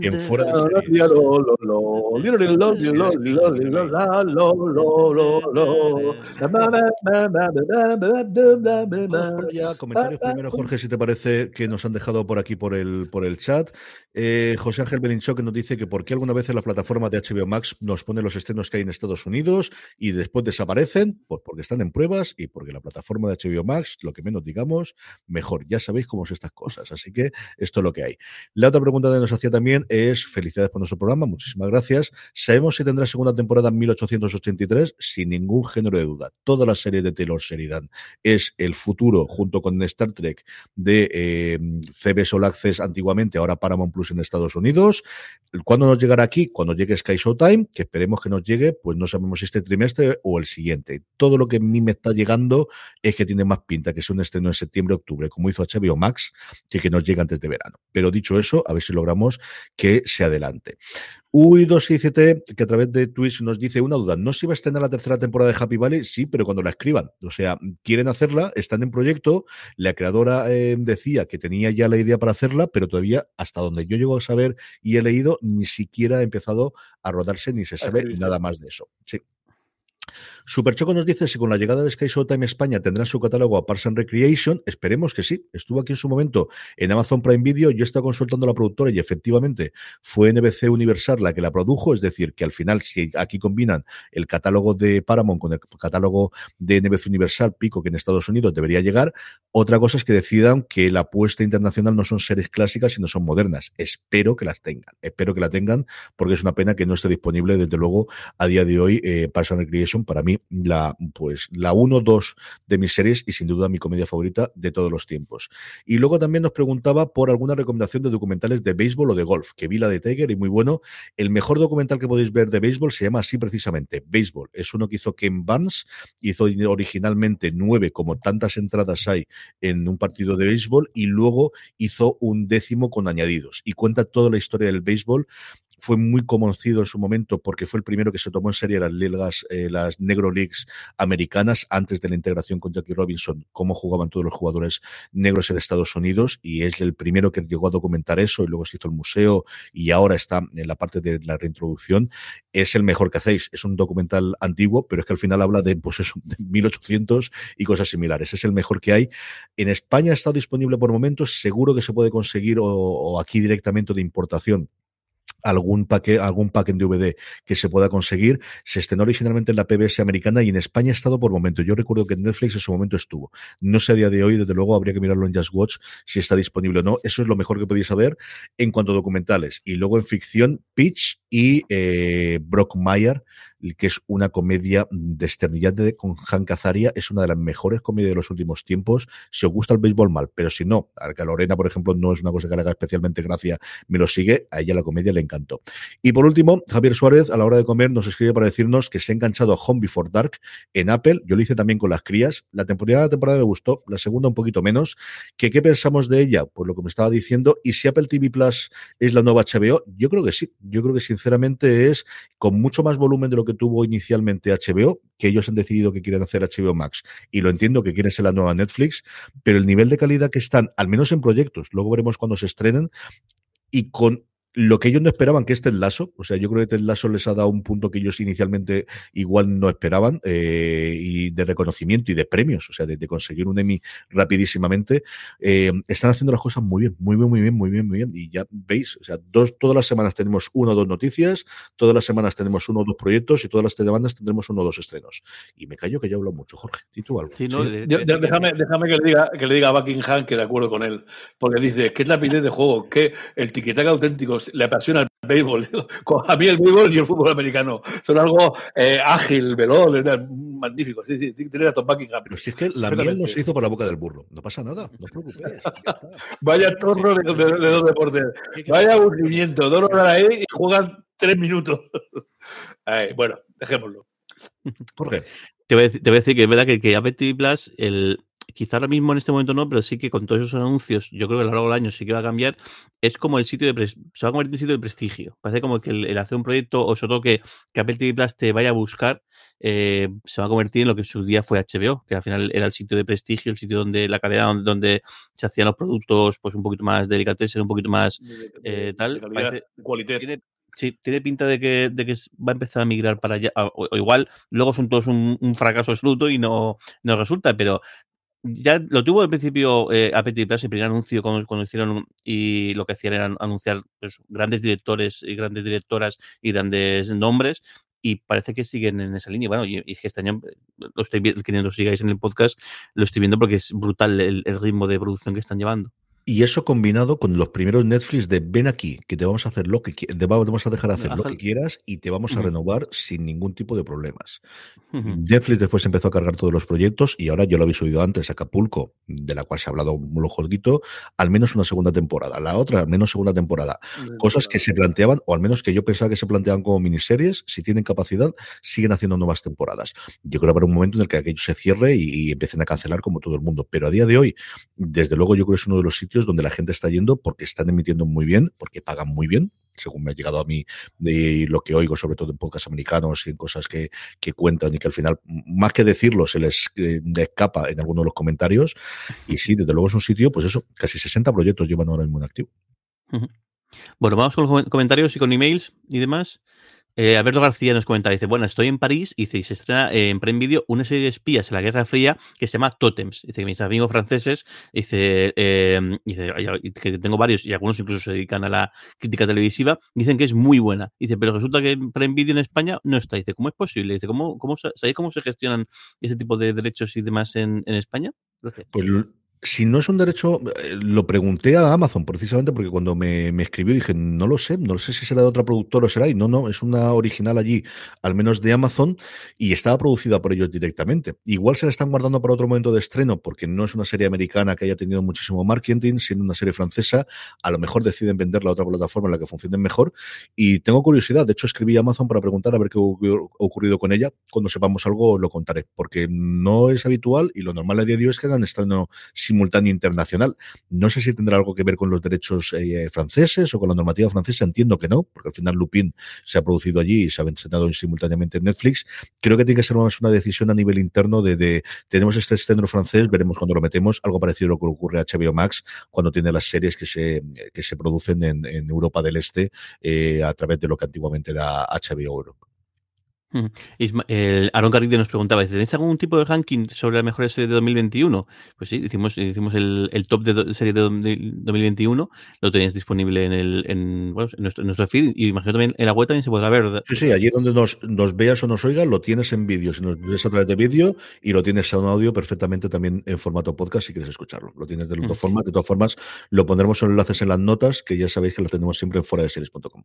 En fuera de Comentarios primero, Jorge, si te parece que nos han dejado por aquí por el, por el chat. Eh, José Ángel Belinchó que nos dice que por qué alguna vez en la plataforma de HBO Max nos pone los estrenos que hay en Estados Unidos y después desaparecen, pues porque están en pruebas y porque la plataforma de HBO Max, lo que menos digamos, mejor. Ya sabéis cómo son estas cosas. Así que esto es lo que hay. La otra pregunta que nos hacía también es, felicidades por nuestro programa, muchísimas gracias. ¿Sabemos si tendrá segunda temporada en 1883? Sin ningún género de duda. Toda la serie de Taylor Sheridan es el futuro, junto con Star Trek, de eh, CBS All Access antiguamente, ahora Paramount Plus en Estados Unidos. ¿Cuándo nos llegará aquí? Cuando llegue Sky Showtime, que esperemos que nos llegue, pues no sabemos si este trimestre o el siguiente. Todo lo que a mí me está llegando es que tiene más pinta que sea un estreno en septiembre-octubre, como hizo HBO Max, que que nos llegue antes de verano. Pero dicho eso, a ver si logramos que se adelante. UI267, que a través de Twitch nos dice una duda, ¿no se iba a estrenar la tercera temporada de Happy Valley? Sí, pero cuando la escriban. O sea, quieren hacerla, están en proyecto, la creadora eh, decía que tenía ya la idea para hacerla, pero todavía, hasta donde yo llego a saber y he leído, ni siquiera ha empezado a rodarse ni se sabe nada más de eso. Sí. Superchoco nos dice si con la llegada de Sky Showtime España tendrá su catálogo a Parks and Recreation. Esperemos que sí. Estuvo aquí en su momento en Amazon Prime Video. Yo estaba consultando a la productora y efectivamente fue NBC Universal la que la produjo. Es decir, que al final, si aquí combinan el catálogo de Paramount con el catálogo de NBC Universal, pico que en Estados Unidos debería llegar. Otra cosa es que decidan que la apuesta internacional no son series clásicas, sino son modernas. Espero que las tengan. Espero que la tengan porque es una pena que no esté disponible, desde luego, a día de hoy, eh, Recreation para mí la, pues, la 1-2 de mis series y sin duda mi comedia favorita de todos los tiempos. Y luego también nos preguntaba por alguna recomendación de documentales de béisbol o de golf, que vi la de Tiger y muy bueno. El mejor documental que podéis ver de béisbol se llama así precisamente, Béisbol. Es uno que hizo Ken Barnes, hizo originalmente nueve, como tantas entradas hay en un partido de béisbol, y luego hizo un décimo con añadidos. Y cuenta toda la historia del béisbol fue muy conocido en su momento porque fue el primero que se tomó en serio las ligas, eh, las Negro Leagues americanas antes de la integración con Jackie Robinson, cómo jugaban todos los jugadores negros en Estados Unidos y es el primero que llegó a documentar eso y luego se hizo el museo y ahora está en la parte de la reintroducción. Es el mejor que hacéis. Es un documental antiguo, pero es que al final habla de, pues eso, de 1800 y cosas similares. Es el mejor que hay. En España está disponible por momentos. Seguro que se puede conseguir o aquí directamente de importación algún paquete, algún pack en DVD que se pueda conseguir. Se estrenó originalmente en la PBS americana y en España ha estado por momento. Yo recuerdo que Netflix en su momento estuvo. No sé a día de hoy, desde luego habría que mirarlo en Just Watch si está disponible o no. Eso es lo mejor que podéis saber en cuanto a documentales. Y luego en ficción, Pitch y eh, Brock Mayer, que es una comedia desternillante con Hank Azaria, es una de las mejores comedias de los últimos tiempos. Si os gusta el béisbol, mal, pero si no, a Lorena, por ejemplo, no es una cosa que le haga especialmente gracia, me lo sigue, a ella la comedia le encantó. Y por último, Javier Suárez, a la hora de comer, nos escribe para decirnos que se ha enganchado a Home Before Dark en Apple. Yo lo hice también con las crías. La temporada, la temporada me gustó, la segunda un poquito menos. ¿Que, ¿Qué pensamos de ella? Pues lo que me estaba diciendo. ¿Y si Apple TV Plus es la nueva HBO? Yo creo que sí. Yo creo que sinceramente es con mucho más volumen de lo que tuvo inicialmente HBO, que ellos han decidido que quieren hacer HBO Max. Y lo entiendo que quieren ser la nueva Netflix, pero el nivel de calidad que están, al menos en proyectos, luego veremos cuando se estrenen, y con lo que ellos no esperaban, que es Ted Lasso, o sea, yo creo que Ted Lasso les ha dado un punto que ellos inicialmente igual no esperaban, eh, y de reconocimiento y de premios, o sea, de, de conseguir un Emmy rapidísimamente, eh, están haciendo las cosas muy bien, muy bien, muy bien, muy bien, muy bien, y ya veis, o sea, dos, todas las semanas tenemos una o dos noticias, todas las semanas tenemos uno o dos proyectos, y todas las semanas tendremos uno o dos estrenos. Y me callo que ya hablo mucho, Jorge, ¿y tú algo? Sí, no, sí. Yo, déjame, déjame que, le diga, que le diga a Buckingham que de acuerdo con él, porque dice, ¿qué es la rapidez de juego? ¿Qué el tiquetaca auténtico le apasiona el béisbol. A mí el béisbol y el fútbol americano son algo eh, ágil, veloz, magnífico. Sí, sí, tiene a Tom Buckingham. Pero si es que la miel no se hizo por la boca del burro. No pasa nada, no os preocupéis. Vaya torno de, de, de dos deportes. Vaya aburrimiento. Dos horas ahí y juegan tres minutos. Ay, bueno, dejémoslo. ¿Por qué? Te voy, a decir, te voy a decir que es verdad que, que Apple TV Plus, el, quizá ahora mismo en este momento no, pero sí que con todos esos anuncios, yo creo que a lo largo del año sí que va a cambiar, es como el sitio de, se va a convertir en sitio de prestigio. Parece como que el, el hacer un proyecto, o sobre todo que, que, Apple TV Plus te vaya a buscar, eh, se va a convertir en lo que en su día fue HBO, que al final era el sitio de prestigio, el sitio donde la cadena donde, donde se hacían los productos pues un poquito más delicatessen, un poquito más eh, tal. Parece, tiene, sí, tiene pinta de que, de que va a empezar a migrar para allá. O, o igual luego son todos un, un, fracaso absoluto y no, no resulta, pero ya lo tuvo al principio eh, Apple Plus, el primer anuncio cuando, hicieron y lo que hacían era anunciar pues, grandes directores y grandes directoras y grandes nombres y parece que siguen en esa línea. Bueno, y, este año lo estoy viendo, que lo sigáis en el podcast, lo estoy viendo porque es brutal el ritmo de producción que están llevando. Y eso combinado con los primeros Netflix de ven aquí, que te vamos a hacer lo que te vamos a dejar hacer Ajá. lo que quieras y te vamos a uh -huh. renovar sin ningún tipo de problemas. Uh -huh. Netflix después empezó a cargar todos los proyectos y ahora yo lo habéis oído antes, Acapulco, de la cual se ha hablado un jolguito, al menos una segunda temporada. La otra, al menos segunda temporada. Uh Cosas que se planteaban, o al menos que yo pensaba que se planteaban como miniseries, si tienen capacidad, siguen haciendo nuevas temporadas. Yo creo que habrá un momento en el que aquello se cierre y, y empiecen a cancelar como todo el mundo. Pero a día de hoy, desde luego yo creo que es uno de los sitios donde la gente está yendo porque están emitiendo muy bien, porque pagan muy bien, según me ha llegado a mí de lo que oigo, sobre todo en podcasts americanos y en cosas que, que cuentan y que al final, más que decirlo, se les eh, escapa en alguno de los comentarios. Y sí, desde luego es un sitio, pues eso, casi 60 proyectos llevan ahora mismo en activo. Bueno, vamos con los comentarios y con emails y demás. Eh, Alberto García nos comenta, dice, bueno, estoy en París y, dice, se estrena en Prime Video una serie de espías en la Guerra Fría que se llama Totems. Dice que mis amigos franceses, dice, eh, dice que tengo varios y algunos incluso se dedican a la crítica televisiva, dicen que es muy buena. Dice, pero resulta que en Prime Video en España no está. Dice, ¿cómo es posible? Dice, ¿cómo, cómo, ¿sabéis cómo se gestionan ese tipo de derechos y demás en, en España? Pues si no es un derecho, eh, lo pregunté a Amazon precisamente porque cuando me, me, escribió dije, no lo sé, no sé si será de otra productora o será, y no, no, es una original allí, al menos de Amazon, y estaba producida por ellos directamente. Igual se la están guardando para otro momento de estreno porque no es una serie americana que haya tenido muchísimo marketing, siendo una serie francesa, a lo mejor deciden venderla a otra plataforma en la que funcione mejor. Y tengo curiosidad, de hecho escribí a Amazon para preguntar a ver qué ha ocurrido con ella. Cuando sepamos algo lo contaré, porque no es habitual y lo normal a día de hoy es que hagan estreno simultáneo internacional. No sé si tendrá algo que ver con los derechos eh, franceses o con la normativa francesa, entiendo que no, porque al final Lupin se ha producido allí y se ha estrenado simultáneamente en Netflix. Creo que tiene que ser más una decisión a nivel interno de, de tenemos este estreno francés, veremos cuando lo metemos, algo parecido a lo que ocurre a HBO Max cuando tiene las series que se, que se producen en, Europa del Este eh, a través de lo que antiguamente era HBO Europa. El Aaron Garrido nos preguntaba, ¿tenéis algún tipo de ranking sobre las mejores series de 2021? Pues sí, hicimos, hicimos el, el top de series de 2021, lo tenéis disponible en, el, en, bueno, en, nuestro, nuestro, feed y imagino también en la web también se podrá ver. ¿verdad? Sí, sí, allí donde nos, nos veas o nos oigas, lo tienes en vídeo, si nos ves a través de vídeo y lo tienes en audio perfectamente también en formato podcast si quieres escucharlo. Lo tienes de dos formas, de todas formas lo pondremos en enlaces en las notas que ya sabéis que lo tenemos siempre en fuera de series.com.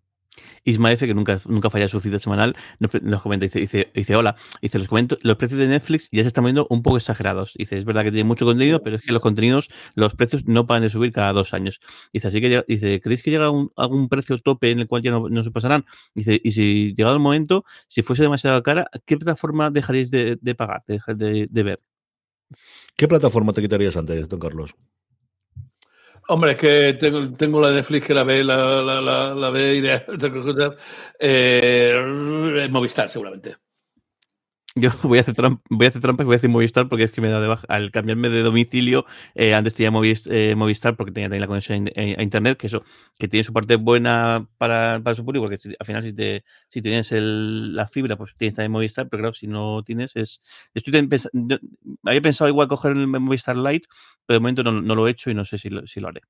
Isma F, que nunca, nunca falla su cita semanal, nos, comenta, dice, dice, dice, hola, dice, los, comento, los precios de Netflix ya se están poniendo un poco exagerados. Dice, es verdad que tiene mucho contenido, pero es que los contenidos, los precios no paran de subir cada dos años. Dice, así que, dice, ¿creéis que llega a algún precio tope en el cual ya no, se pasarán? Dice, y si llegado el momento, si fuese demasiado cara, ¿qué plataforma dejaríais de, de pagar, de, de ver? ¿Qué plataforma te quitarías antes, don Carlos? Hombre, es que tengo, tengo la Netflix que la ve, la, la, la, la ve y de, eh, Movistar, seguramente. Yo voy a hacer trampa, voy a hacer trampa y voy a decir Movistar porque es que me da de baja. Al cambiarme de domicilio, eh, antes tenía eh, Movistar porque tenía también la conexión a, internet, que eso, que tiene su parte buena para, para su público, porque al final si, te, si tienes el, la fibra, pues tienes también Movistar, pero claro, si no tienes, es. Estoy pensando, había pensado igual coger el Movistar Lite, pero de momento no, no lo he hecho y no sé si lo, si lo haré.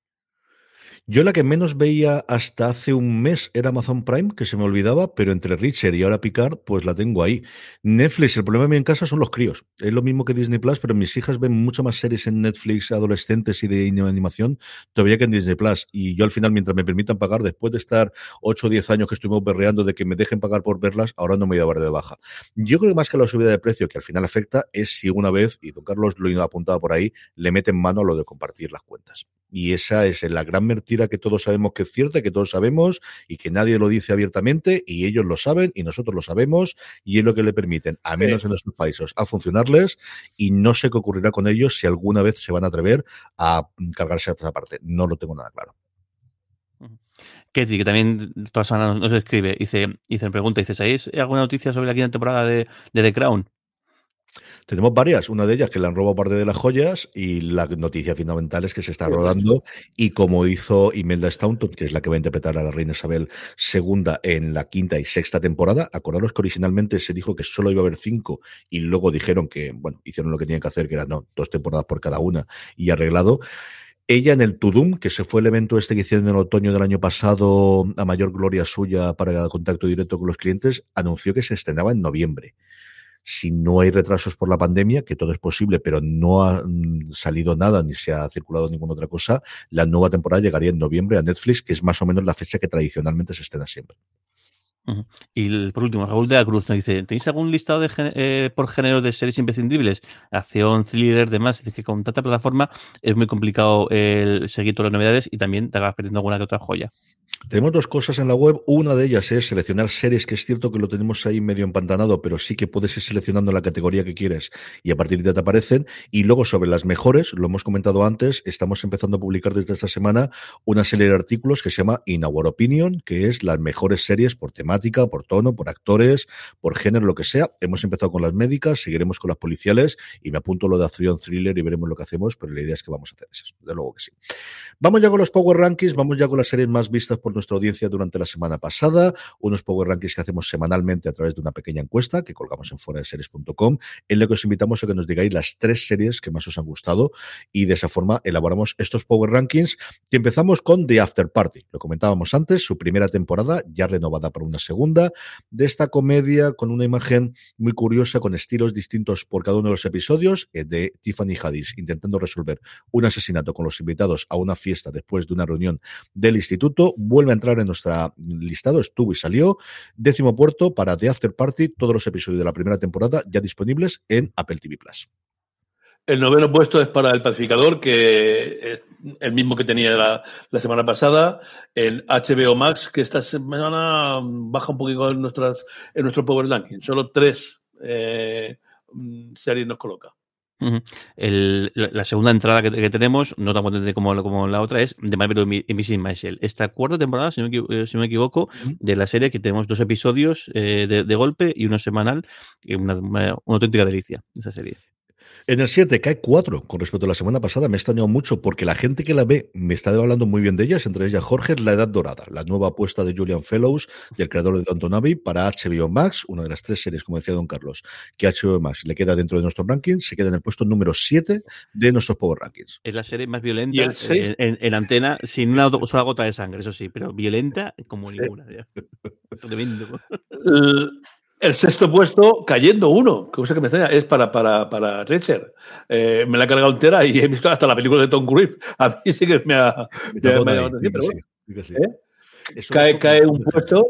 Yo la que menos veía hasta hace un mes era Amazon Prime, que se me olvidaba, pero entre Richard y ahora Picard, pues la tengo ahí. Netflix, el problema en casa son los críos. Es lo mismo que Disney Plus, pero mis hijas ven mucho más series en Netflix adolescentes y de animación todavía que en Disney Plus. Y yo al final, mientras me permitan pagar, después de estar 8 o 10 años que estuvimos berreando de que me dejen pagar por verlas, ahora no me voy a dar de baja. Yo creo que más que la subida de precio que al final afecta es si una vez, y don Carlos lo ha apuntado por ahí, le meten mano a lo de compartir las cuentas. Y esa es la gran mentira que todos sabemos que es cierta, que todos sabemos y que nadie lo dice abiertamente y ellos lo saben y nosotros lo sabemos y es lo que le permiten, a menos en nuestros países, a funcionarles y no sé qué ocurrirá con ellos si alguna vez se van a atrever a cargarse a esa parte. No lo tengo nada claro. Ketty, que también toda semana nos escribe, dice, dice, pregunta, dice, ¿sabéis alguna noticia sobre la quinta temporada de, de The Crown? Tenemos varias, una de ellas que le han robado parte de las joyas y la noticia fundamental es que se está rodando y como hizo Imelda Staunton, que es la que va a interpretar a la reina Isabel II en la quinta y sexta temporada, acordaros que originalmente se dijo que solo iba a haber cinco y luego dijeron que, bueno, hicieron lo que tenían que hacer, que eran no, dos temporadas por cada una y arreglado. Ella en el Tudum, que se fue el evento este que hicieron en el otoño del año pasado, a mayor gloria suya para contacto directo con los clientes, anunció que se estrenaba en noviembre si no hay retrasos por la pandemia, que todo es posible, pero no ha mm, salido nada ni se ha circulado ninguna otra cosa, la nueva temporada llegaría en noviembre a Netflix, que es más o menos la fecha que tradicionalmente se estrena siempre. Y por último, Raúl de la Cruz nos dice, ¿tenéis algún listado de, eh, por género de series imprescindibles? Acción, thriller, demás. Dice que con tanta plataforma es muy complicado el seguir todas las novedades y también te acabas perdiendo alguna que otra joya. Tenemos dos cosas en la web. Una de ellas es seleccionar series, que es cierto que lo tenemos ahí medio empantanado, pero sí que puedes ir seleccionando la categoría que quieres y a partir de ahí te aparecen. Y luego sobre las mejores, lo hemos comentado antes, estamos empezando a publicar desde esta semana una serie de artículos que se llama In Our Opinion, que es las mejores series por temática, por tono, por actores, por género, lo que sea. Hemos empezado con las médicas, seguiremos con las policiales y me apunto lo de acción thriller y veremos lo que hacemos, pero la idea es que vamos a hacer eso. De luego que sí. Vamos ya con los Power Rankings, vamos ya con las series más vistas por nuestra audiencia durante la semana pasada, unos Power Rankings que hacemos semanalmente a través de una pequeña encuesta que colgamos en fuera de series.com, en la que os invitamos a que nos digáis las tres series que más os han gustado y de esa forma elaboramos estos Power Rankings. Que empezamos con The After Party. Lo comentábamos antes, su primera temporada ya renovada por una segunda, de esta comedia con una imagen muy curiosa, con estilos distintos por cada uno de los episodios, eh, de Tiffany Haddish intentando resolver un asesinato con los invitados a una fiesta después de una reunión del instituto, vuelve a entrar en nuestra listado, estuvo y salió. Décimo puerto para The After Party, todos los episodios de la primera temporada ya disponibles en Apple TV Plus. El noveno puesto es para El Pacificador, que es el mismo que tenía la, semana pasada. El HBO Max, que esta semana baja un poquito en, nuestras, en nuestro Power Ranking. Solo tres eh, series nos coloca. Uh -huh. El, la, la, segunda entrada que, que, tenemos, no tan potente como, como la otra, es de Marvel y Missing Michelle. Esta cuarta temporada, si no, me, si no me equivoco, uh -huh. de la serie que tenemos dos episodios eh, de, de, golpe y uno semanal, una, una auténtica delicia esa serie. En el 7 cae 4 con respecto a la semana pasada. Me ha extrañado mucho porque la gente que la ve me está hablando muy bien de ellas, entre ellas Jorge, La Edad Dorada, la nueva apuesta de Julian Fellows y el creador de Downton Abbey para HBO Max, una de las tres series, como decía Don Carlos, que HBO Max le queda dentro de nuestro ranking, se queda en el puesto número 7 de nuestros Power Rankings. Es la serie más violenta en, en, en, antena, sin una sola gota de sangre, eso sí, pero violenta como sí. ninguna. Tremendo. El sexto puesto, cayendo uno, cosa que me extraña, es para, para, para Treacher. Eh, me la he cargado entera y he visto hasta la película de Tom Cruise. A mí sí que me ha, llamado ¿eh? Cae, cae un puesto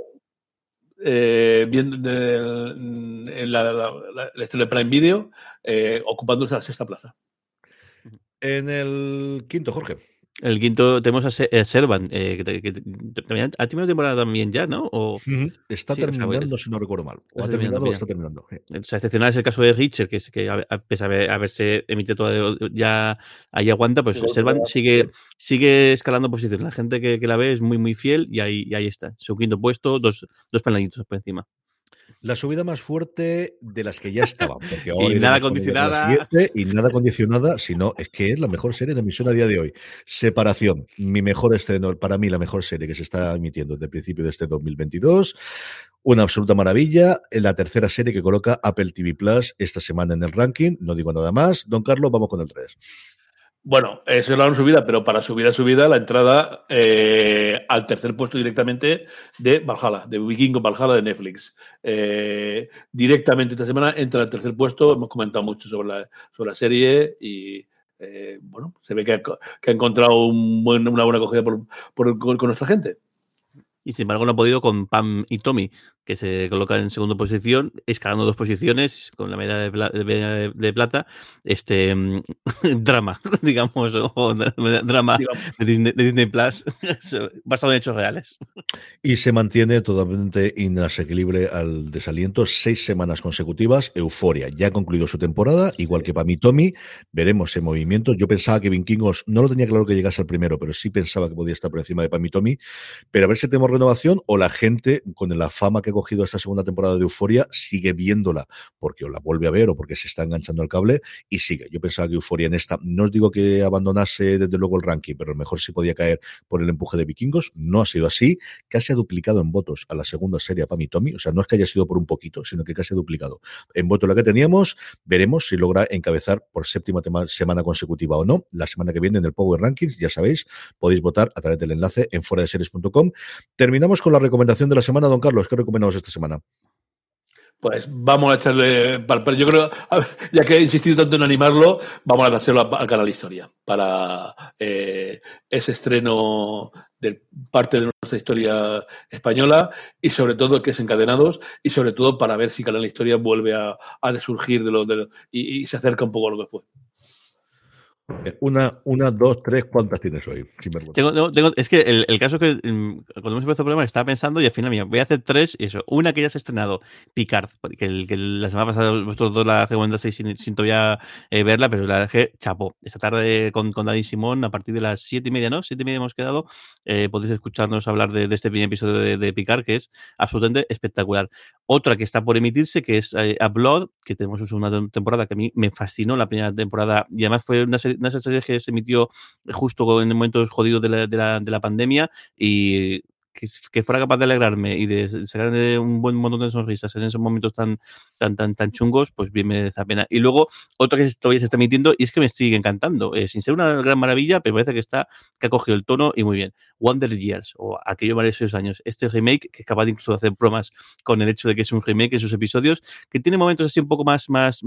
eh, bien de, en la, la, Prime Video, eh, ocupándose la sexta plaza. En el quinto, Jorge. El quinto tenemos a, a Servan, eh, que, que, que, ha terminado temporada también ya, ¿no? O, uh -huh. Está sí, terminando, o sea, si no recuerdo mal. O ha terminado o está terminando. O sea, excepcional es el caso de Richard, que, es, que a, a pesar de haberse emitido todo, ya ahí aguanta, pues Servan sigue, sigue escalando posiciones. La gente que, que, la ve es muy, muy fiel y ahí, y ahí está. Su quinto puesto, dos, dos peldañitos por encima. La subida más fuerte de las que ya estaban. Porque ahora y nada condicionada. Y nada condicionada, sino es que es la mejor serie de emisión a día de hoy. Separación, mi mejor estreno, para mí la mejor serie que se está emitiendo desde el principio de este 2022. Una absoluta maravilla. La tercera serie que coloca Apple TV Plus esta semana en el ranking. No digo nada más. Don Carlos, vamos con el 3. Bueno, eso es la subida, pero para subir a subida la entrada eh, al tercer puesto directamente de Valhalla, de Vikingo Valhalla de Netflix. Eh, directamente esta semana entra al tercer puesto, hemos comentado mucho sobre la, sobre la serie y eh, bueno, se ve que ha, encontrado una buena acogida por, por, con nuestra gente. Y sin embargo no ha podido con Pam y Tommy, que se colocan en segunda posición, escalando dos posiciones con la medalla de, pla de, de plata, este drama, digamos, o drama de Disney, de Disney Plus, basado en hechos reales. Y se mantiene totalmente inasequible al desaliento, seis semanas consecutivas, Euforia, ya ha concluido su temporada, igual que Pam y Tommy, veremos ese movimiento. Yo pensaba que Vikingos, no lo tenía claro que llegase al primero, pero sí pensaba que podía estar por encima de Pam y Tommy, pero a ver si tenemos renovación o la gente, con la fama que ha cogido esta segunda temporada de Euforia, sigue viéndola porque o la vuelve a ver o porque se está enganchando al cable y sigue. Yo pensaba que Euforia en esta, no os digo que abandonase desde luego el ranking, pero a lo mejor sí podía caer por el empuje de vikingos. No ha sido así. Casi ha duplicado en votos a la segunda serie a Pam y Tommy. O sea, no es que haya sido por un poquito, sino que casi ha duplicado. En voto la que teníamos, veremos si logra encabezar por séptima semana consecutiva o no. La semana que viene en el Power Rankings, ya sabéis, podéis votar a través del enlace en fuera de series.com. Terminamos con la recomendación de la semana, don Carlos. ¿Qué recomendamos esta semana? Pues vamos a echarle. Yo creo, ya que he insistido tanto en animarlo, vamos a dárselo al canal Historia para eh, ese estreno de parte de nuestra historia española y sobre todo que es encadenados y sobre todo para ver si Canal Historia vuelve a, a de lo, de lo, y, y se acerca un poco a lo que fue. Eh, Una, una, dos, tres, ¿cuántas tienes hoy? Tengo, tengo, tengo, es que el, caso que mm, cuando hemos empezado el programa estaba pensando y al final, mira, voy a hacer tres y eso. Una que ya se ha estrenado, Picard, que, el, que la semana pasada vosotros dos la recomendasteis sin, sin todavía eh, verla, pero la dejé chapó. Esta tarde con, con Dani Simón, a partir de las siete y media, ¿no? Siete y media hemos quedado. Eh, podéis escucharnos hablar de, este primer episodio de, Picard, que es absolutamente espectacular. Otra que está por emitirse, que es eh, A Blood, que tenemos una temporada que a mí me fascinó la primera temporada y además fue una serie, una serie que se emitió justo en momentos jodidos de la, de la, de la pandemia y que, fuera capaz de alegrarme y de sacar un buen montón de sonrisas en esos momentos tan, tan, tan, chungos, pues bien merece la pena. Y luego, otra que todavía se está emitiendo y es que me sigue encantando, eh, sin ser una gran maravilla, pero parece que está, que ha cogido el tono y muy bien. Wonder Years, o aquello varios años, este remake, que es capaz de incluso de hacer bromas con el hecho de que es un remake en sus episodios, que tiene momentos así un poco más, más,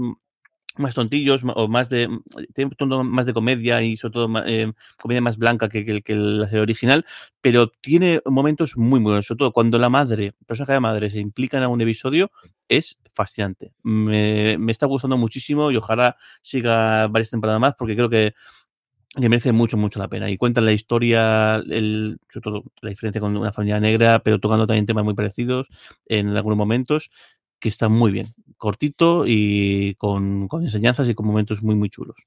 más tontillos o más de tiene un más de comedia y sobre todo eh, comedia más blanca que, que, que, la serie original pero tiene momentos muy muy buenos sobre todo cuando la madre el personaje de madre se implica en algún episodio es fascinante me, me está gustando muchísimo y ojalá siga varias temporadas más porque creo que que merece mucho, mucho la pena. Y cuentan la historia, el, sobre todo la diferencia con una familia negra, pero tocando también temas muy parecidos en algunos momentos que está muy bien, cortito y con, con enseñanzas y con momentos muy, muy chulos.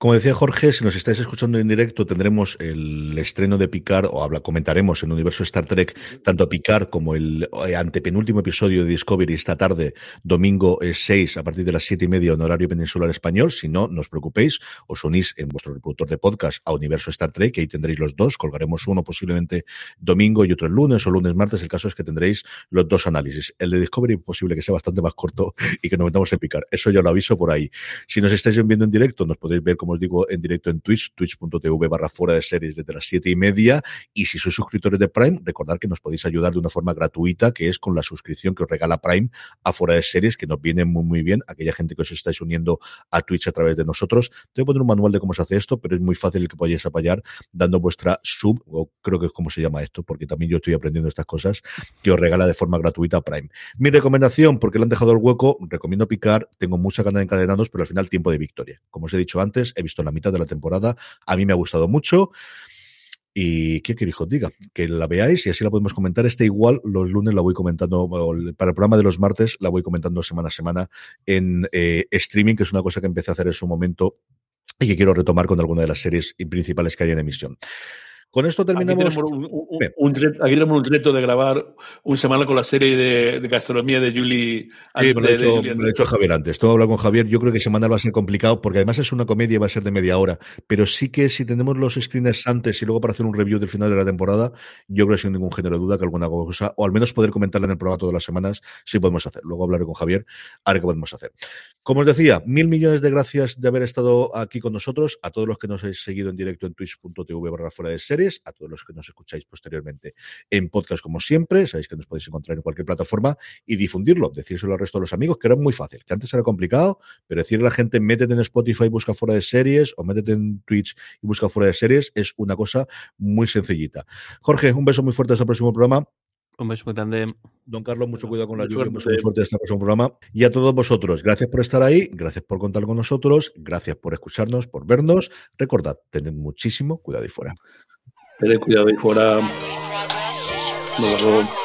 Como decía Jorge, si nos estáis escuchando en directo, tendremos el estreno de Picard, o habla, comentaremos en Universo Star Trek, tanto Picard como el eh, antepenúltimo episodio de Discovery esta tarde, domingo 6, a partir de las siete y media en horario peninsular español. Si no, no os preocupéis, os unís en vuestro reproductor de podcast a Universo Star Trek, y ahí tendréis los dos. Colgaremos uno posiblemente domingo y otro el lunes o lunes martes. El caso es que tendréis los dos análisis. El de Discovery, posible que sea bastante más corto y que nos metamos en Picard. Eso yo lo aviso por ahí. Si nos estáis viendo en directo, nos podéis ver como os digo, en directo en Twitch, twitch.tv barra fuera de series desde las siete y media. Y si sois suscriptores de Prime, recordad que nos podéis ayudar de una forma gratuita, que es con la suscripción que os regala Prime a fuera de series, que nos viene muy, muy bien. Aquella gente que os estáis uniendo a Twitch a través de nosotros. Te voy a poner un manual de cómo se hace esto, pero es muy fácil que podáis apoyar dando vuestra sub, o creo que es como se llama esto, porque también yo estoy aprendiendo estas cosas, que os regala de forma gratuita Prime. Mi recomendación, porque le han dejado el hueco, recomiendo picar. Tengo mucha ganas de encadenados, pero al final tiempo de victoria. Como os he dicho antes, he visto la mitad de la temporada. A mí me ha gustado mucho. Y qué os diga, que la veáis y así la podemos comentar. Este igual los lunes la voy comentando, para el programa de los martes la voy comentando semana a semana en eh, streaming, que es una cosa que empecé a hacer en su momento y que quiero retomar con alguna de las series principales que hay en emisión. Con esto terminamos. Aquí tenemos un, un, un, reto, aquí tenemos un reto de grabar un semana con la serie de, de gastronomía de Julie. Sí, me lo, he hecho, me lo he hecho Javier antes. Todo hablar con Javier. Yo creo que semana va a ser complicado porque además es una comedia y va a ser de media hora. Pero sí que si tenemos los screeners antes y luego para hacer un review del final de la temporada, yo creo sin ningún género de duda que alguna cosa, o al menos poder comentarla en el programa todas las semanas, sí podemos hacer. Luego hablaré con Javier a ver qué podemos hacer. Como os decía, mil millones de gracias de haber estado aquí con nosotros, a todos los que nos habéis seguido en directo en twitch.tv barra fuera de series, a todos los que nos escucháis posteriormente en podcast como siempre, sabéis que nos podéis encontrar en cualquier plataforma y difundirlo, decírselo al resto de los amigos, que era muy fácil, que antes era complicado, pero decirle a la gente, métete en Spotify y busca fuera de series, o métete en Twitch y busca fuera de series, es una cosa muy sencillita. Jorge, un beso muy fuerte hasta el próximo programa. Un beso muy grande. Don Carlos, mucho cuidado con la lluvia, un beso muy fuerte hasta el próximo programa. Y a todos vosotros, gracias por estar ahí, gracias por contar con nosotros, gracias por escucharnos, por vernos. Recordad, tened muchísimo cuidado ahí fuera. Tened cuidado ahí fuera. Nos vemos.